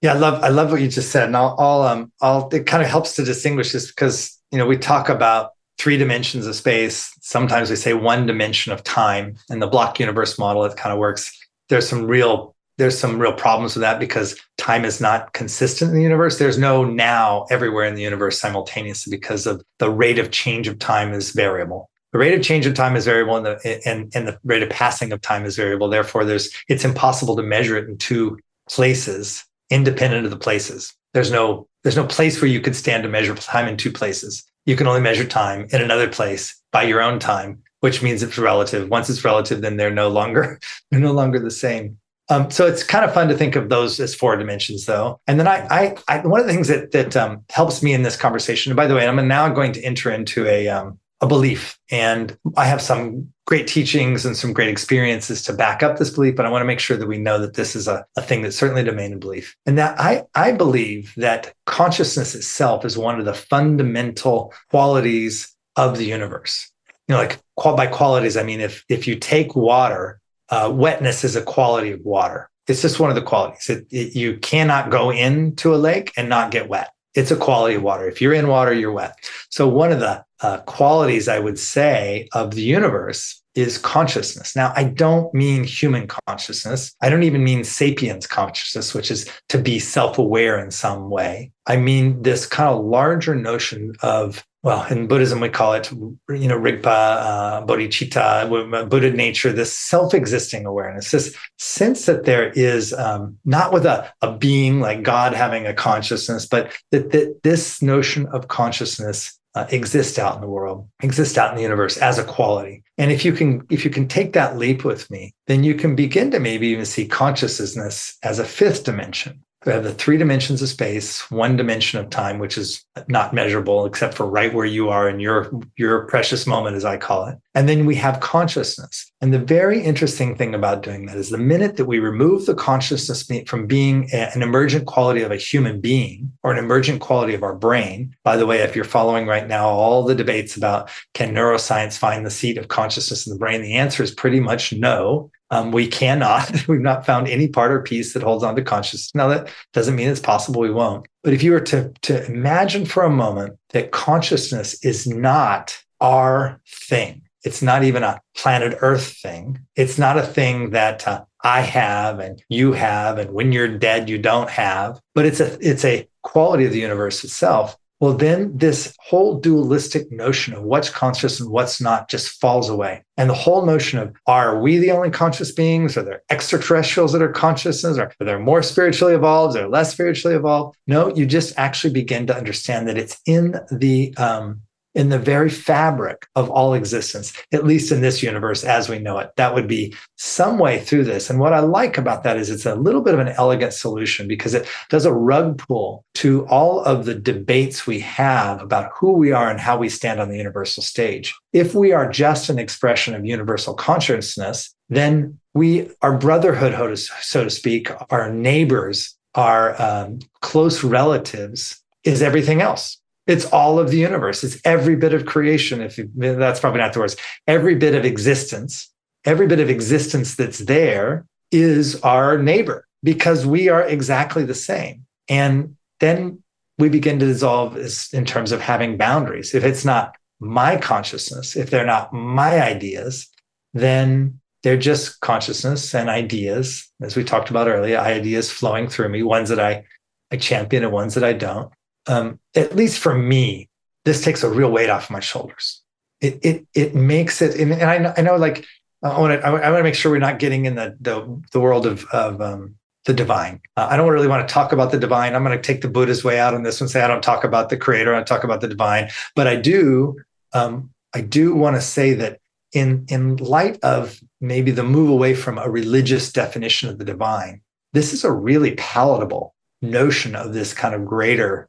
yeah i love i love what you just said and i'll, I'll um i'll it kind of helps to distinguish this because you know we talk about three dimensions of space. Sometimes we say one dimension of time. and the block universe model, it kind of works. There's some real there's some real problems with that because time is not consistent in the universe. There's no now everywhere in the universe simultaneously because of the rate of change of time is variable. The rate of change of time is variable and the and, and the rate of passing of time is variable. Therefore, there's it's impossible to measure it in two places independent of the places. There's no there's no place where you could stand to measure time in two places you can only measure time in another place by your own time, which means it's relative. Once it's relative, then they're no longer they're no longer the same. Um, so it's kind of fun to think of those as four dimensions, though. And then I, I, I one of the things that that um, helps me in this conversation. And by the way, I'm now going to enter into a um, a belief, and I have some great teachings and some great experiences to back up this belief, but I want to make sure that we know that this is a, a thing that's certainly domain of belief. And that I, I believe that consciousness itself is one of the fundamental qualities of the universe. You know, like by qualities, I mean, if, if you take water, uh, wetness is a quality of water. It's just one of the qualities. It, it, you cannot go into a lake and not get wet. It's a quality of water. If you're in water, you're wet. So one of the uh, qualities I would say of the universe is consciousness. Now, I don't mean human consciousness. I don't even mean sapiens consciousness, which is to be self aware in some way. I mean this kind of larger notion of well, in Buddhism, we call it, you know, Rigpa, uh, bodhicitta, Buddha nature, this self existing awareness, this sense that there is um, not with a, a being like God having a consciousness, but that, that this notion of consciousness uh, exists out in the world, exists out in the universe as a quality. And if you can, if you can take that leap with me, then you can begin to maybe even see consciousness as a fifth dimension, we have the three dimensions of space, one dimension of time, which is not measurable except for right where you are in your, your precious moment, as I call it. And then we have consciousness. And the very interesting thing about doing that is the minute that we remove the consciousness from being an emergent quality of a human being or an emergent quality of our brain. By the way, if you're following right now all the debates about can neuroscience find the seat of consciousness in the brain, the answer is pretty much no. Um, we cannot, we've not found any part or piece that holds on to consciousness. Now, that doesn't mean it's possible we won't. But if you were to, to imagine for a moment that consciousness is not our thing, it's not even a planet Earth thing. It's not a thing that uh, I have and you have, and when you're dead, you don't have. But it's a it's a quality of the universe itself well, then this whole dualistic notion of what's conscious and what's not just falls away. And the whole notion of are we the only conscious beings? Are there extraterrestrials that are consciousness? Are there more spiritually evolved? Are there less spiritually evolved? No, you just actually begin to understand that it's in the um, in the very fabric of all existence, at least in this universe as we know it. That would be some way through this. And what I like about that is it's a little bit of an elegant solution because it does a rug pull to all of the debates we have about who we are and how we stand on the universal stage. If we are just an expression of universal consciousness, then we, our brotherhood, so to speak, our neighbors, our um, close relatives, is everything else it's all of the universe. It's every bit of creation. If you, that's probably not the words, every bit of existence, every bit of existence that's there is our neighbor because we are exactly the same. And then we begin to dissolve in terms of having boundaries. If it's not my consciousness, if they're not my ideas, then they're just consciousness and ideas, as we talked about earlier, ideas flowing through me, ones that I, I champion and ones that I don't um, at least for me, this takes a real weight off my shoulders. It it it makes it, and, I know, I know, like I want to I want to make sure we're not getting in the the, the world of of um, the divine. Uh, I don't really want to talk about the divine. I'm going to take the Buddha's way out on this one. Say I don't talk about the creator. I talk about the divine, but I do. Um, I do want to say that in in light of maybe the move away from a religious definition of the divine, this is a really palatable notion of this kind of greater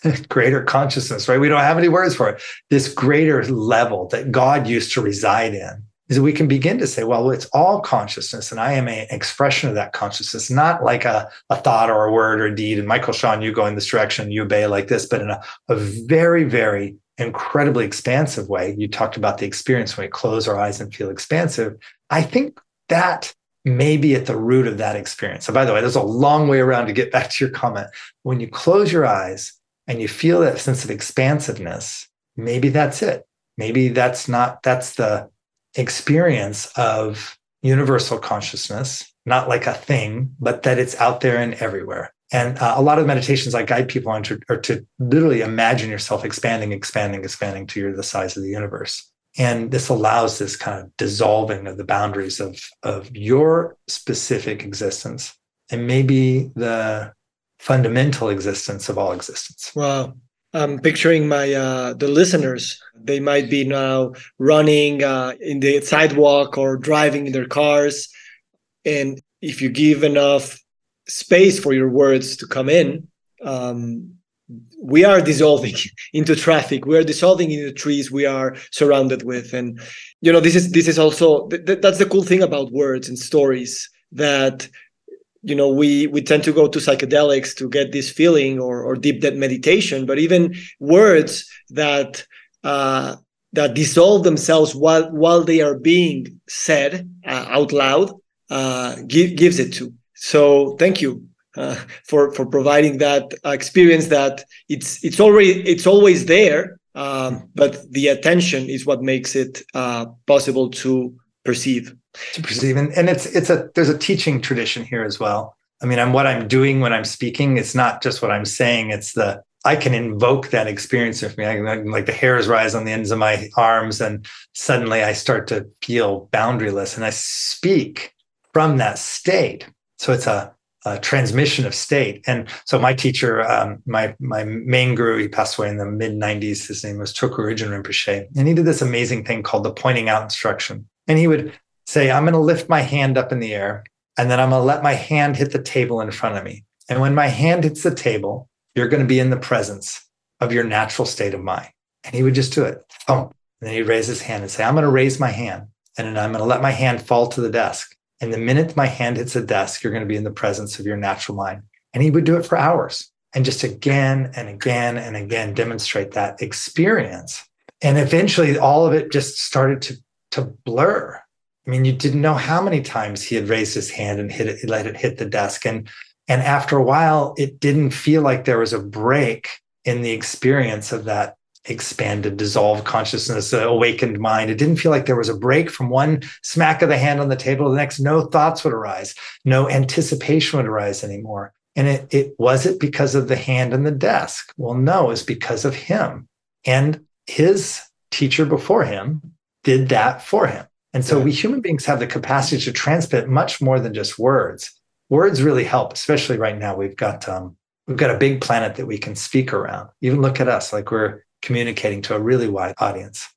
greater consciousness, right? We don't have any words for it. This greater level that God used to reside in is that we can begin to say, well, it's all consciousness, and I am an expression of that consciousness, not like a, a thought or a word or a deed. And Michael Shaun, you go in this direction, you obey like this, but in a, a very, very incredibly expansive way. You talked about the experience when we close our eyes and feel expansive. I think that may be at the root of that experience. So, by the way, there's a long way around to get back to your comment. When you close your eyes and you feel that sense of expansiveness, maybe that's it. Maybe that's not, that's the experience of universal consciousness, not like a thing, but that it's out there and everywhere. And uh, a lot of meditations I guide people on to, are to literally imagine yourself expanding, expanding, expanding to the size of the universe. And this allows this kind of dissolving of the boundaries of, of your specific existence and maybe the fundamental existence of all existence. Wow. I'm picturing my uh, the listeners. They might be now running uh, in the sidewalk or driving in their cars, and if you give enough space for your words to come in, um, we are dissolving into traffic. We are dissolving into the trees we are surrounded with, and you know this is this is also th- that's the cool thing about words and stories that you know we we tend to go to psychedelics to get this feeling or or deep deep meditation but even words that uh, that dissolve themselves while while they are being said uh, out loud uh, give, gives it to. So thank you uh, for for providing that experience that it's it's already it's always there um, but the attention is what makes it uh, possible to perceive to perceive and, and it's it's a there's a teaching tradition here as well i mean i'm what i'm doing when i'm speaking it's not just what i'm saying it's the I can invoke that experience of me. I, like the hairs rise on the ends of my arms, and suddenly I start to feel boundaryless, and I speak from that state. So it's a, a transmission of state. And so my teacher, um, my my main guru, he passed away in the mid '90s. His name was Urgyen Rinpoche, and he did this amazing thing called the pointing out instruction. And he would say, "I'm going to lift my hand up in the air, and then I'm going to let my hand hit the table in front of me. And when my hand hits the table, you're going to be in the presence of your natural state of mind. And he would just do it. Oh, and then he'd raise his hand and say, I'm going to raise my hand and then I'm going to let my hand fall to the desk. And the minute my hand hits the desk, you're going to be in the presence of your natural mind. And he would do it for hours and just again and again and again demonstrate that experience. And eventually all of it just started to, to blur. I mean, you didn't know how many times he had raised his hand and hit it, let it hit the desk. And and after a while, it didn't feel like there was a break in the experience of that expanded, dissolved consciousness, uh, awakened mind. It didn't feel like there was a break from one smack of the hand on the table to the next. No thoughts would arise, no anticipation would arise anymore. And it, it was it because of the hand and the desk? Well, no, it's because of him. And his teacher before him did that for him. And so we human beings have the capacity to transmit much more than just words words really help, especially right now. We've got um, we've got a big planet that we can speak around. Even look at us, like we're communicating to a really wide audience.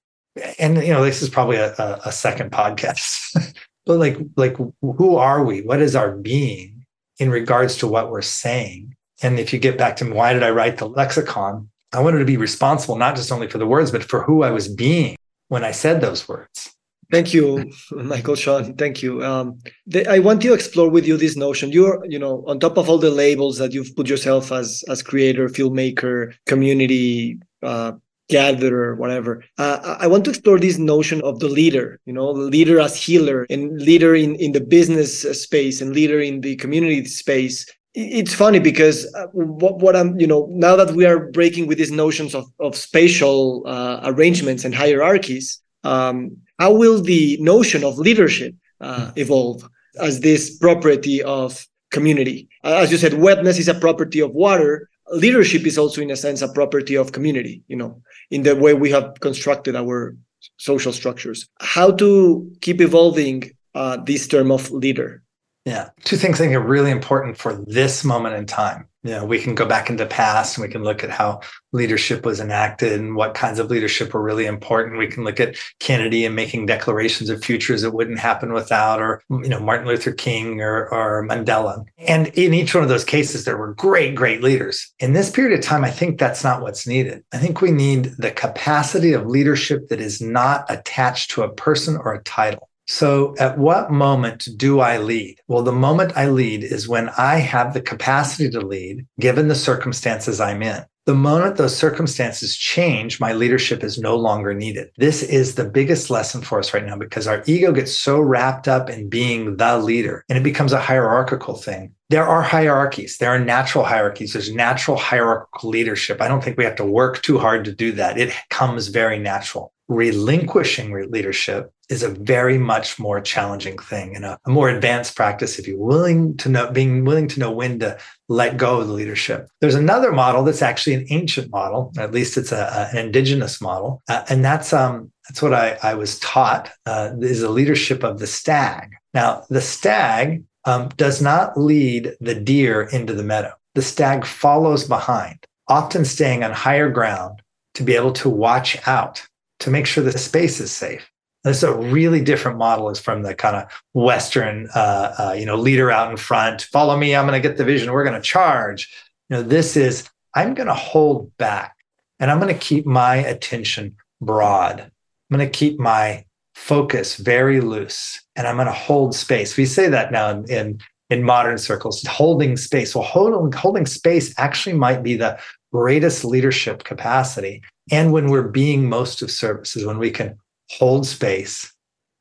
And you know, this is probably a, a, a second podcast, but like like who are we? What is our being in regards to what we're saying? And if you get back to why did I write the lexicon? I wanted to be responsible not just only for the words, but for who I was being when I said those words. Thank you, Michael Shaun. Thank you. Um, the, I want to explore with you this notion. You're, you know, on top of all the labels that you've put yourself as as creator, filmmaker, community uh, gatherer, whatever. Uh, I want to explore this notion of the leader. You know, the leader as healer, and leader in in the business space, and leader in the community space. It's funny because uh, what, what I'm, you know, now that we are breaking with these notions of of spatial uh, arrangements and hierarchies. Um, how will the notion of leadership uh, hmm. evolve as this property of community? Uh, as you said, wetness is a property of water. Leadership is also, in a sense, a property of community, you know, in the way we have constructed our social structures. How to keep evolving uh, this term of leader? Yeah. Two things I think are really important for this moment in time. You know, we can go back into past and we can look at how leadership was enacted and what kinds of leadership were really important. We can look at Kennedy and making declarations of futures that wouldn't happen without, or you know, Martin Luther King or, or Mandela. And in each one of those cases, there were great, great leaders. In this period of time, I think that's not what's needed. I think we need the capacity of leadership that is not attached to a person or a title. So, at what moment do I lead? Well, the moment I lead is when I have the capacity to lead, given the circumstances I'm in. The moment those circumstances change, my leadership is no longer needed. This is the biggest lesson for us right now because our ego gets so wrapped up in being the leader and it becomes a hierarchical thing. There are hierarchies. There are natural hierarchies. There's natural hierarchical leadership. I don't think we have to work too hard to do that. It comes very natural relinquishing leadership is a very much more challenging thing and a, a, more advanced practice if you're willing to know being willing to know when to let go of the leadership. There's another model that's actually an ancient model at least it's a, an indigenous model uh, and that's um that's what i, I was taught uh, is the leadership of the stag. Now the stag um, does not lead the deer into the meadow. The stag follows behind often staying on higher ground to be able to watch out to make sure the space is safe. This is a really different model is from the kind of Western, uh, uh, you know, leader out in front. Follow me. I'm going to get the vision. We're going to charge. You know, this is I'm going to hold back, and I'm going to keep my attention broad. I'm going to keep my focus very loose, and I'm going to hold space. We say that now in, in in modern circles, holding space. Well, holding, holding space actually might be the greatest leadership capacity and when we're being most of services, when we can hold space,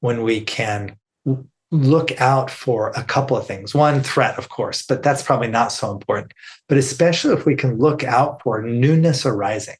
when we can look out for a couple of things. One, threat, of course, but that's probably not so important. But especially if we can look out for newness arising.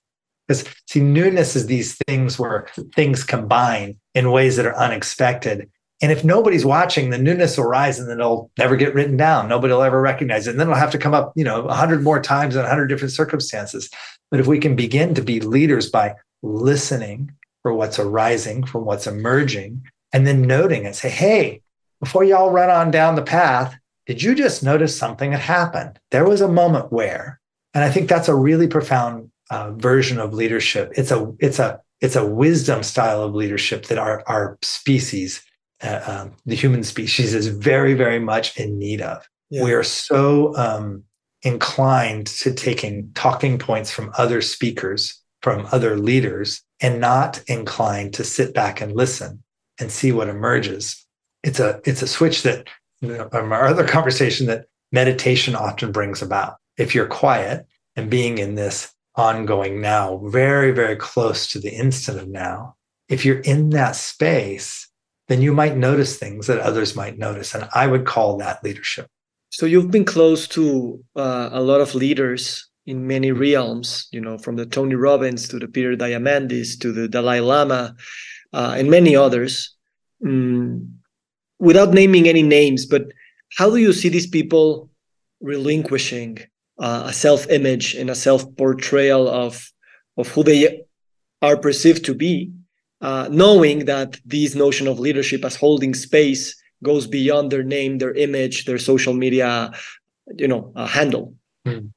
Because, see, newness is these things where things combine in ways that are unexpected. And if nobody's watching, the newness will rise and then it'll never get written down. Nobody will ever recognize it. And then it'll have to come up, you know, a hundred more times in a hundred different circumstances. But if we can begin to be leaders by listening for what's arising, from what's emerging, and then noting it, say, hey, before y'all run on down the path, did you just notice something had happened? There was a moment where, and I think that's a really profound uh, version of leadership. It's a it's a it's a wisdom style of leadership that our our species, uh, um, the human species, is very very much in need of. Yeah. We are so um, inclined to taking talking points from other speakers, from other leaders, and not inclined to sit back and listen and see what emerges. It's a it's a switch that from our other conversation that meditation often brings about. If you're quiet and being in this ongoing now, very, very close to the instant of now, if you're in that space, then you might notice things that others might notice. And I would call that leadership. So you've been close to uh, a lot of leaders in many realms, you know, from the Tony Robbins to the Peter Diamandis to the Dalai Lama uh, and many others. Mm, without naming any names, but how do you see these people relinquishing uh, a self-image and a self-portrayal of of who they are perceived to be, uh, knowing that this notion of leadership as holding space goes beyond their name, their image, their social media, you know, uh, handle. Mm.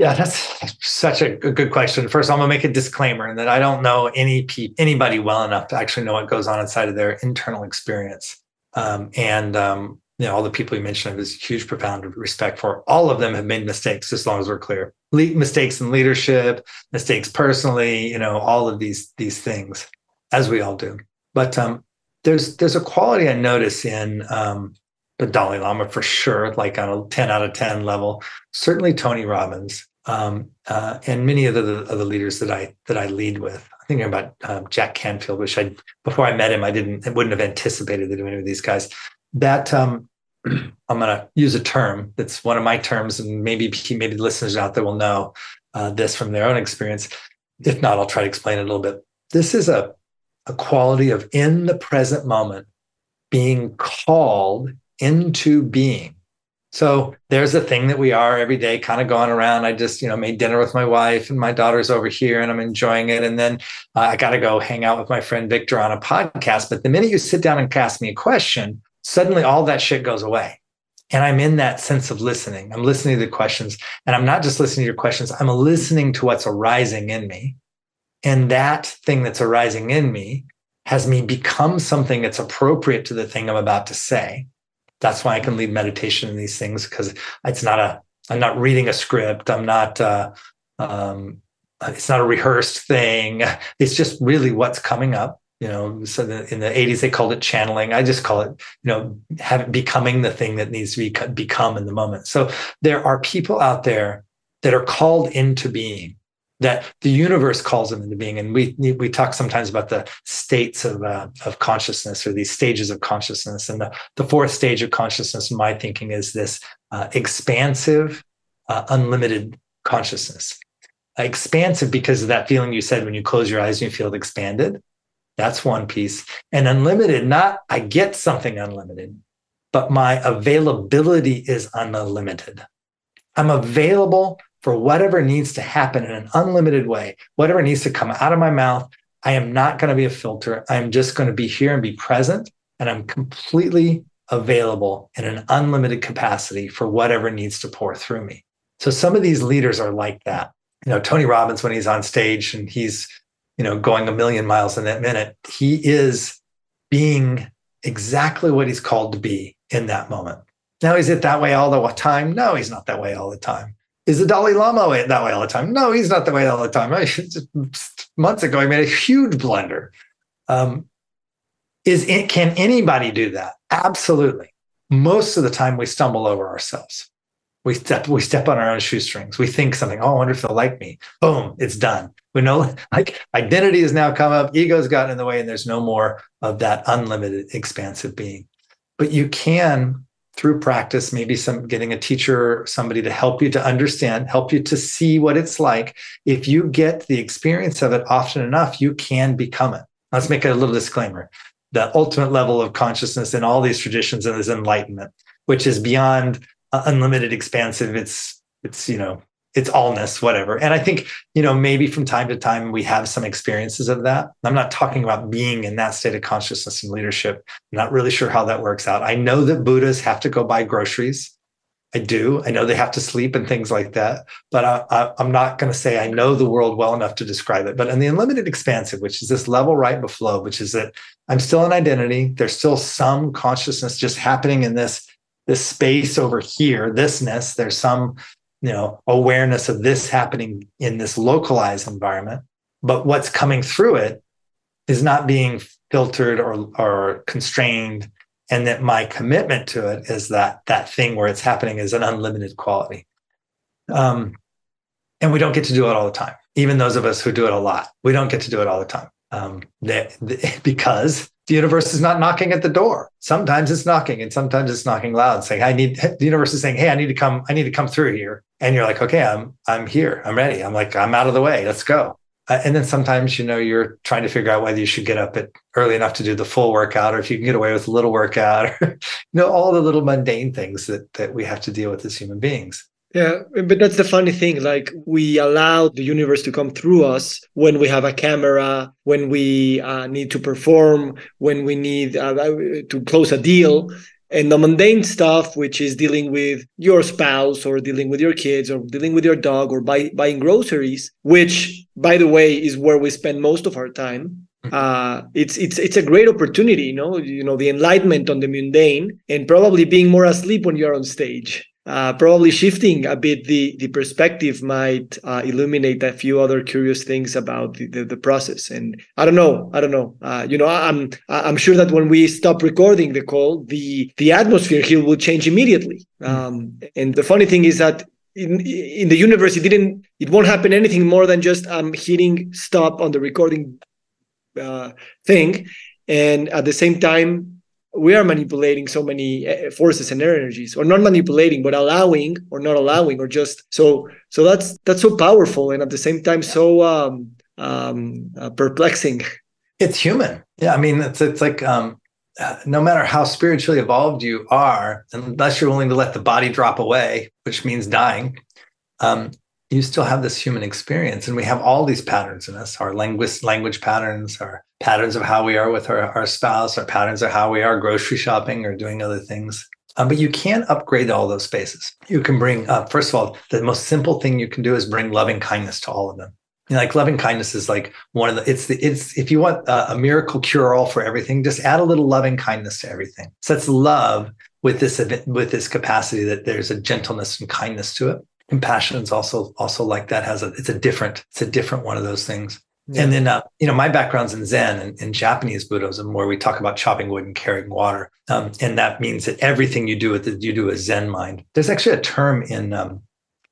Yeah, that's such a, good question. First, I'm gonna make a disclaimer that I don't know any pe- anybody well enough to actually know what goes on inside of their internal experience. Um, and um, you know, all the people you mentioned, I have this huge, profound respect for. All of them have made mistakes, as long as we're clear. Le- mistakes in leadership, mistakes personally, you know, all of these these things, as we all do. But um, there's there's a quality I notice in um, the Dalai Lama for sure, like on a 10 out of 10 level. Certainly Tony Robbins um, uh, and many of the other leaders that I that I lead with thinking about um, Jack Canfield, which I before I met him, I didn't I wouldn't have anticipated that any of these guys. That um, I'm going to use a term that's one of my terms, and maybe maybe the listeners out there will know uh, this from their own experience. If not, I'll try to explain it a little bit. This is a a quality of in the present moment being called into being so there's a thing that we are every day, kind of going around. I just, you know, made dinner with my wife and my daughter's over here and I'm enjoying it. And then uh, I got to go hang out with my friend Victor on a podcast. But the minute you sit down and ask me a question, suddenly all that shit goes away. And I'm in that sense of listening. I'm listening to the questions and I'm not just listening to your questions. I'm listening to what's arising in me. And that thing that's arising in me has me become something that's appropriate to the thing I'm about to say that's why I can lead meditation in these things because it's not a I'm not reading a script. I'm not uh, um, it's not a rehearsed thing. It's just really what's coming up. You know, so the, in the 80s they called it channeling. I just call it, you know, having becoming the thing that needs to be become in the moment. So there are people out there that are called into being that the universe calls them into being. And we we talk sometimes about the states of uh, of consciousness or these stages of consciousness. And the, the fourth stage of consciousness, in my thinking, is this uh, expansive, uh, unlimited consciousness. expansive because of that feeling you said when you close your eyes and you feel expanded. That's one piece. And unlimited, not I get something unlimited, but my availability is unlimited. I'm available for whatever needs to happen in an unlimited way, whatever needs to come out of my mouth. I am not going to be a filter. I'm just going to be here and be present. And I'm completely available in an unlimited capacity for whatever needs to pour through me. So some of these leaders are like that. You know, Tony Robbins, when he's on stage and he's, you know, going a million miles in that minute, he is being exactly what he's called to be in that moment. Now, is it that way all the time? No, he's not that way all the time. Is the Dalai Lama that way all the time? No, he's not that way all the time. Months ago, I made a huge blunder. Um, is it, can anybody do that? Absolutely. Most of the time, we stumble over ourselves. We step we step on our own shoestrings. We think something. Oh, I wonder if they'll like me. Boom, it's done. We know like identity has now come up. Ego's gotten in the way, and there's no more of that unlimited, expansive being. But you can through practice, maybe some getting a teacher, somebody to help you to understand, help you to see what it's like. If you get the experience of it often enough, you can become it. Let's make a little disclaimer. the ultimate level of consciousness in all these traditions is enlightenment, which is beyond uh, unlimited expansive. It's it's you know it's allness, whatever. And I think, you know, maybe from time to time we have some experiences of that. I'm not talking about being in that state of consciousness and leadership. I'm not really sure how that works out. I know that Buddhas have to go buy groceries. I do. I know they have to sleep and things like that. But I, am not going to say I know the world well enough to describe it. But in the unlimited expansive, which is this level right below, which is that I'm still an identity. There's still some consciousness just happening in this this space over here, thisness. There's some you know awareness of this happening in this localized environment but what's coming through it is not being filtered or or constrained and that my commitment to it is that that thing where it's happening is an unlimited quality. Um, and we don't get to do it all the time even those of us who do it a lot. We don't get to do it all the time. Um, they, they, because the universe is not knocking at the door. Sometimes it's knocking, and sometimes it's knocking loud, saying, "I need." The universe is saying, "Hey, I need to come. I need to come through here." And you're like, "Okay, I'm I'm here. I'm ready. I'm like I'm out of the way. Let's go." Uh, and then sometimes you know you're trying to figure out whether you should get up at early enough to do the full workout, or if you can get away with a little workout, or you know all the little mundane things that that we have to deal with as human beings. Yeah, but that's the funny thing. Like we allow the universe to come through us when we have a camera, when we uh, need to perform, when we need uh, to close a deal. And the mundane stuff, which is dealing with your spouse or dealing with your kids or dealing with your dog or buy, buying groceries, which, by the way, is where we spend most of our time. Mm-hmm. Uh, it's it's it's a great opportunity, you know, you know, the enlightenment on the mundane, and probably being more asleep when you're on stage uh, probably shifting a bit the the perspective might uh, illuminate a few other curious things about the, the, the process. And i don't know i don't know. Uh, you know i'm i'm sure that when we stop recording the call the the atmosphere here will change immediately. Hmm. um, and the funny thing is that in in the universe it didn't it won't happen anything more than just um hitting stop on the recording uh, thing. And at the same time we are manipulating so many eh, forces and energies or not manipulating but allowing or not allowing or just so so that's that's so powerful and at the same time so um um uh, perplexing. It's human. Yeah i mean it's it's like um no matter how spiritually evolved you are unless you're willing to let the body drop away which means dying um you still have this human experience and we have all these patterns in us our language language patterns our patterns of how we are with our, our spouse our patterns of how we are grocery shopping or doing other things. Um, but you can't upgrade all those spaces. You can bring uh, first of all the most simple thing you can do is bring loving kindness to all of them. You know, like loving kindness is like one of the it's the it's if you want a, a miracle cure all for everything just add a little loving kindness to everything. So that's love with this with this capacity that there's a gentleness and kindness to it. Compassion is also also like that has a it's a different it's a different one of those things yeah. and then uh, you know my background's in zen and in japanese buddhism where we talk about chopping wood and carrying water um, and that means that everything you do with it you do a zen mind there's actually a term in um,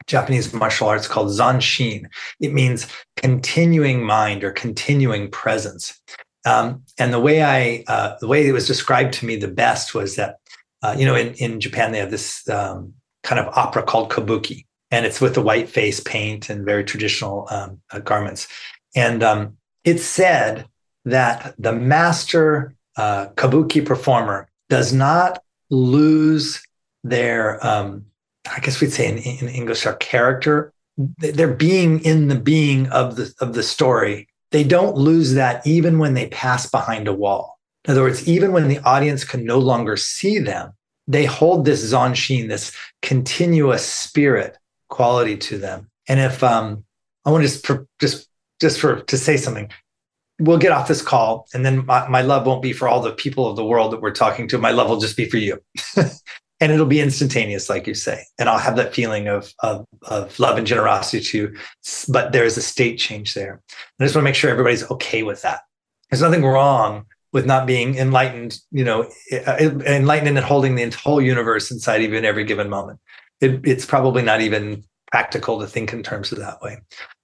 Japanese martial arts called zanshin. It means continuing mind or continuing presence. Um, and the way I, uh, the way it was described to me the best was that, uh, you know, in, in Japan they have this um, kind of opera called kabuki, and it's with the white face paint and very traditional um, uh, garments. And um, it's said that the master uh, kabuki performer does not lose their, um, I guess we'd say in, in English, our character, their being in the being of the of the story. They don't lose that even when they pass behind a wall. In other words, even when the audience can no longer see them, they hold this zanshin, this continuous spirit quality to them. And if um, I want to just just just for to say something, we'll get off this call, and then my, my love won't be for all the people of the world that we're talking to. My love will just be for you. and it'll be instantaneous, like you say. And I'll have that feeling of, of, of love and generosity too. But there is a state change there. I just want to make sure everybody's okay with that. There's nothing wrong with not being enlightened, you know, eh, eh, enlightened and holding the whole universe inside even every given moment it, it's probably not even practical to think in terms of that way.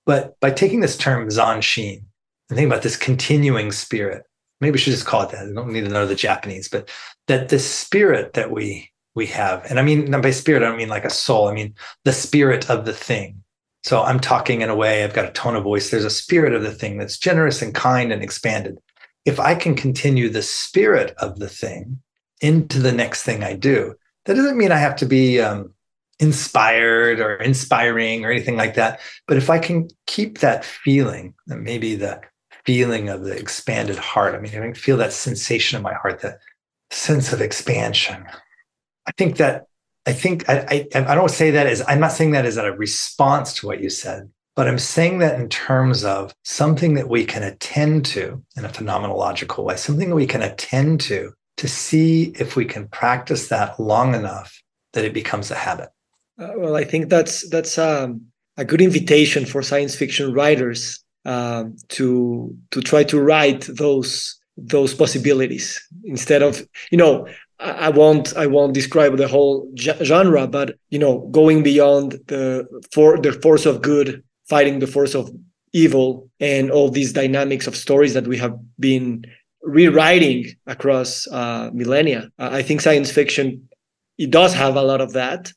But by taking this term zanshin and think about this continuing spirit, maybe we should just call it that. I don't need to know the Japanese, but that the spirit that we we have, and I mean by spirit, I don't mean like a soul. I mean the spirit of the thing. So I'm talking in a way, I've got a tone of voice. There's a spirit of the thing that's generous and kind and expanded. if I can continue the spirit of the thing into the next thing I do, that doesn't mean I have to be um, inspired or inspiring or anything like that. But if I can keep that feeling, that maybe the feeling of the expanded heart, I mean, I can feel that sensation in my heart, that sense of expansion. I think that I think I, I, I don't say that as I'm not saying that as a response to what you said, but I'm saying that in terms of something that we can attend to in a phenomenological way, something that we can attend to to see if we can practice that long enough that it becomes a habit. Uh, well, I think that's that's um, a good invitation for science fiction writers um, to to try to write those those possibilities instead of you know I won't I won't describe the whole genre, but you know, going beyond the for the force of good fighting the force of evil and all these dynamics of stories that we have been rewriting across uh, millennia. I think science fiction it does have a lot of that,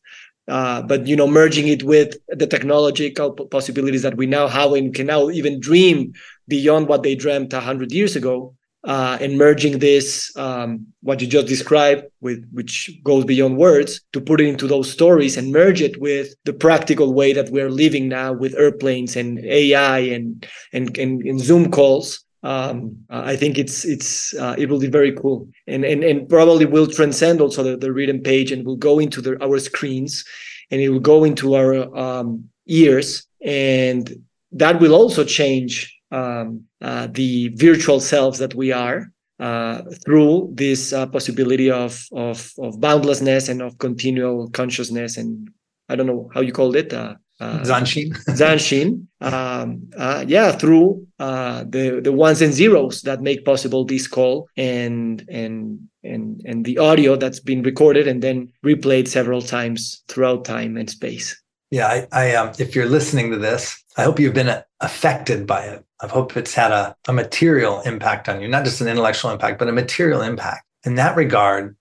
uh, but you know, merging it with the technological possibilities that we now have and can now even dream beyond what they dreamt a hundred years ago uh, and merging this um, what you just described with which goes beyond words to put it into those stories and merge it with the practical way that we're living now with airplanes and AI and and and, and Zoom calls. Um, I think it's it's uh, it will be very cool and and and probably will transcend also the, the written page and will go into the, our screens and it will go into our um, ears and that will also change um, uh, the virtual selves that we are uh, through this uh, possibility of, of of boundlessness and of continual consciousness and I don't know how you called it. Uh, Zanshin. Zanshin. Um, uh, yeah, through uh, the the ones and zeros that make possible this call and and and and the audio that's been recorded and then replayed several times throughout time and space. Yeah, I, I um, if you're listening to this, I hope you've been affected by it. I hope it's had a, a material impact on you, not just an intellectual impact, but a material impact. In that regard,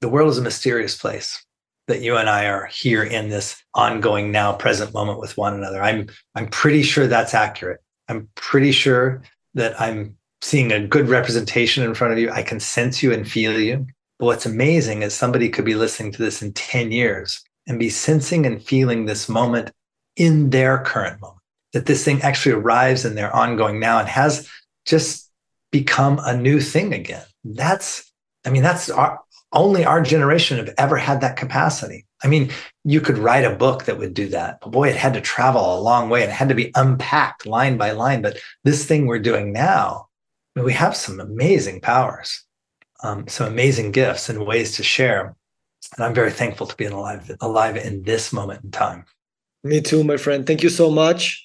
the world is a mysterious place that you and I are here in this ongoing now present moment with one another. I'm I'm pretty sure that's accurate. I'm pretty sure that I'm seeing a good representation in front of you. I can sense you and feel you. But what's amazing is somebody could be listening to this in 10 years and be sensing and feeling this moment in their current moment that this thing actually arrives in their ongoing now and has just become a new thing again. That's, I mean, that's our, only our generation have ever had that capacity. I mean, you could write a book that would do that, but boy, it had to travel a long way and it had to be unpacked line by line. But this thing we're doing now, I mean, we have some amazing powers, um, some amazing gifts and ways to share. And I'm very thankful to be alive, alive in this moment in time. Me too, my friend. Thank you so much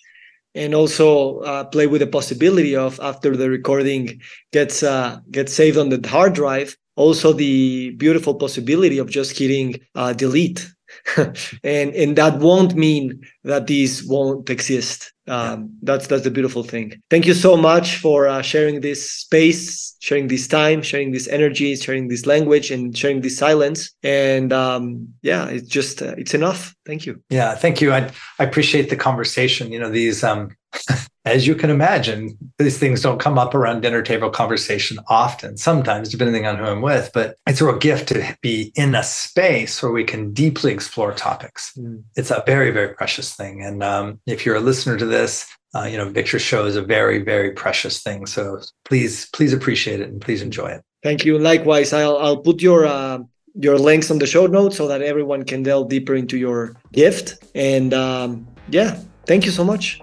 and also uh, play with the possibility of after the recording gets uh, gets saved on the hard drive also the beautiful possibility of just hitting uh, delete. And and that won't mean that these won't exist. Um, that's that's the beautiful thing. Thank you so much for uh, sharing this space sharing this time sharing this energy sharing this language and sharing this silence. And um, yeah it's just uh, it's enough. Thank you. Yeah thank you. I, I appreciate the conversation. You know these um as you can imagine, these things don't come up around dinner table conversation often, sometimes, depending on who I'm with. But it's a real gift to be in a space where we can deeply explore topics. Mm. It's a very, very precious thing. And um, if you're a listener to this, uh, you know, Victor's show is a very, very precious thing. So please, please appreciate it and please enjoy it. Thank you. Likewise, I'll, I'll put your uh, your links on the show notes so that everyone can delve deeper into your gift. And um, yeah, thank you so much.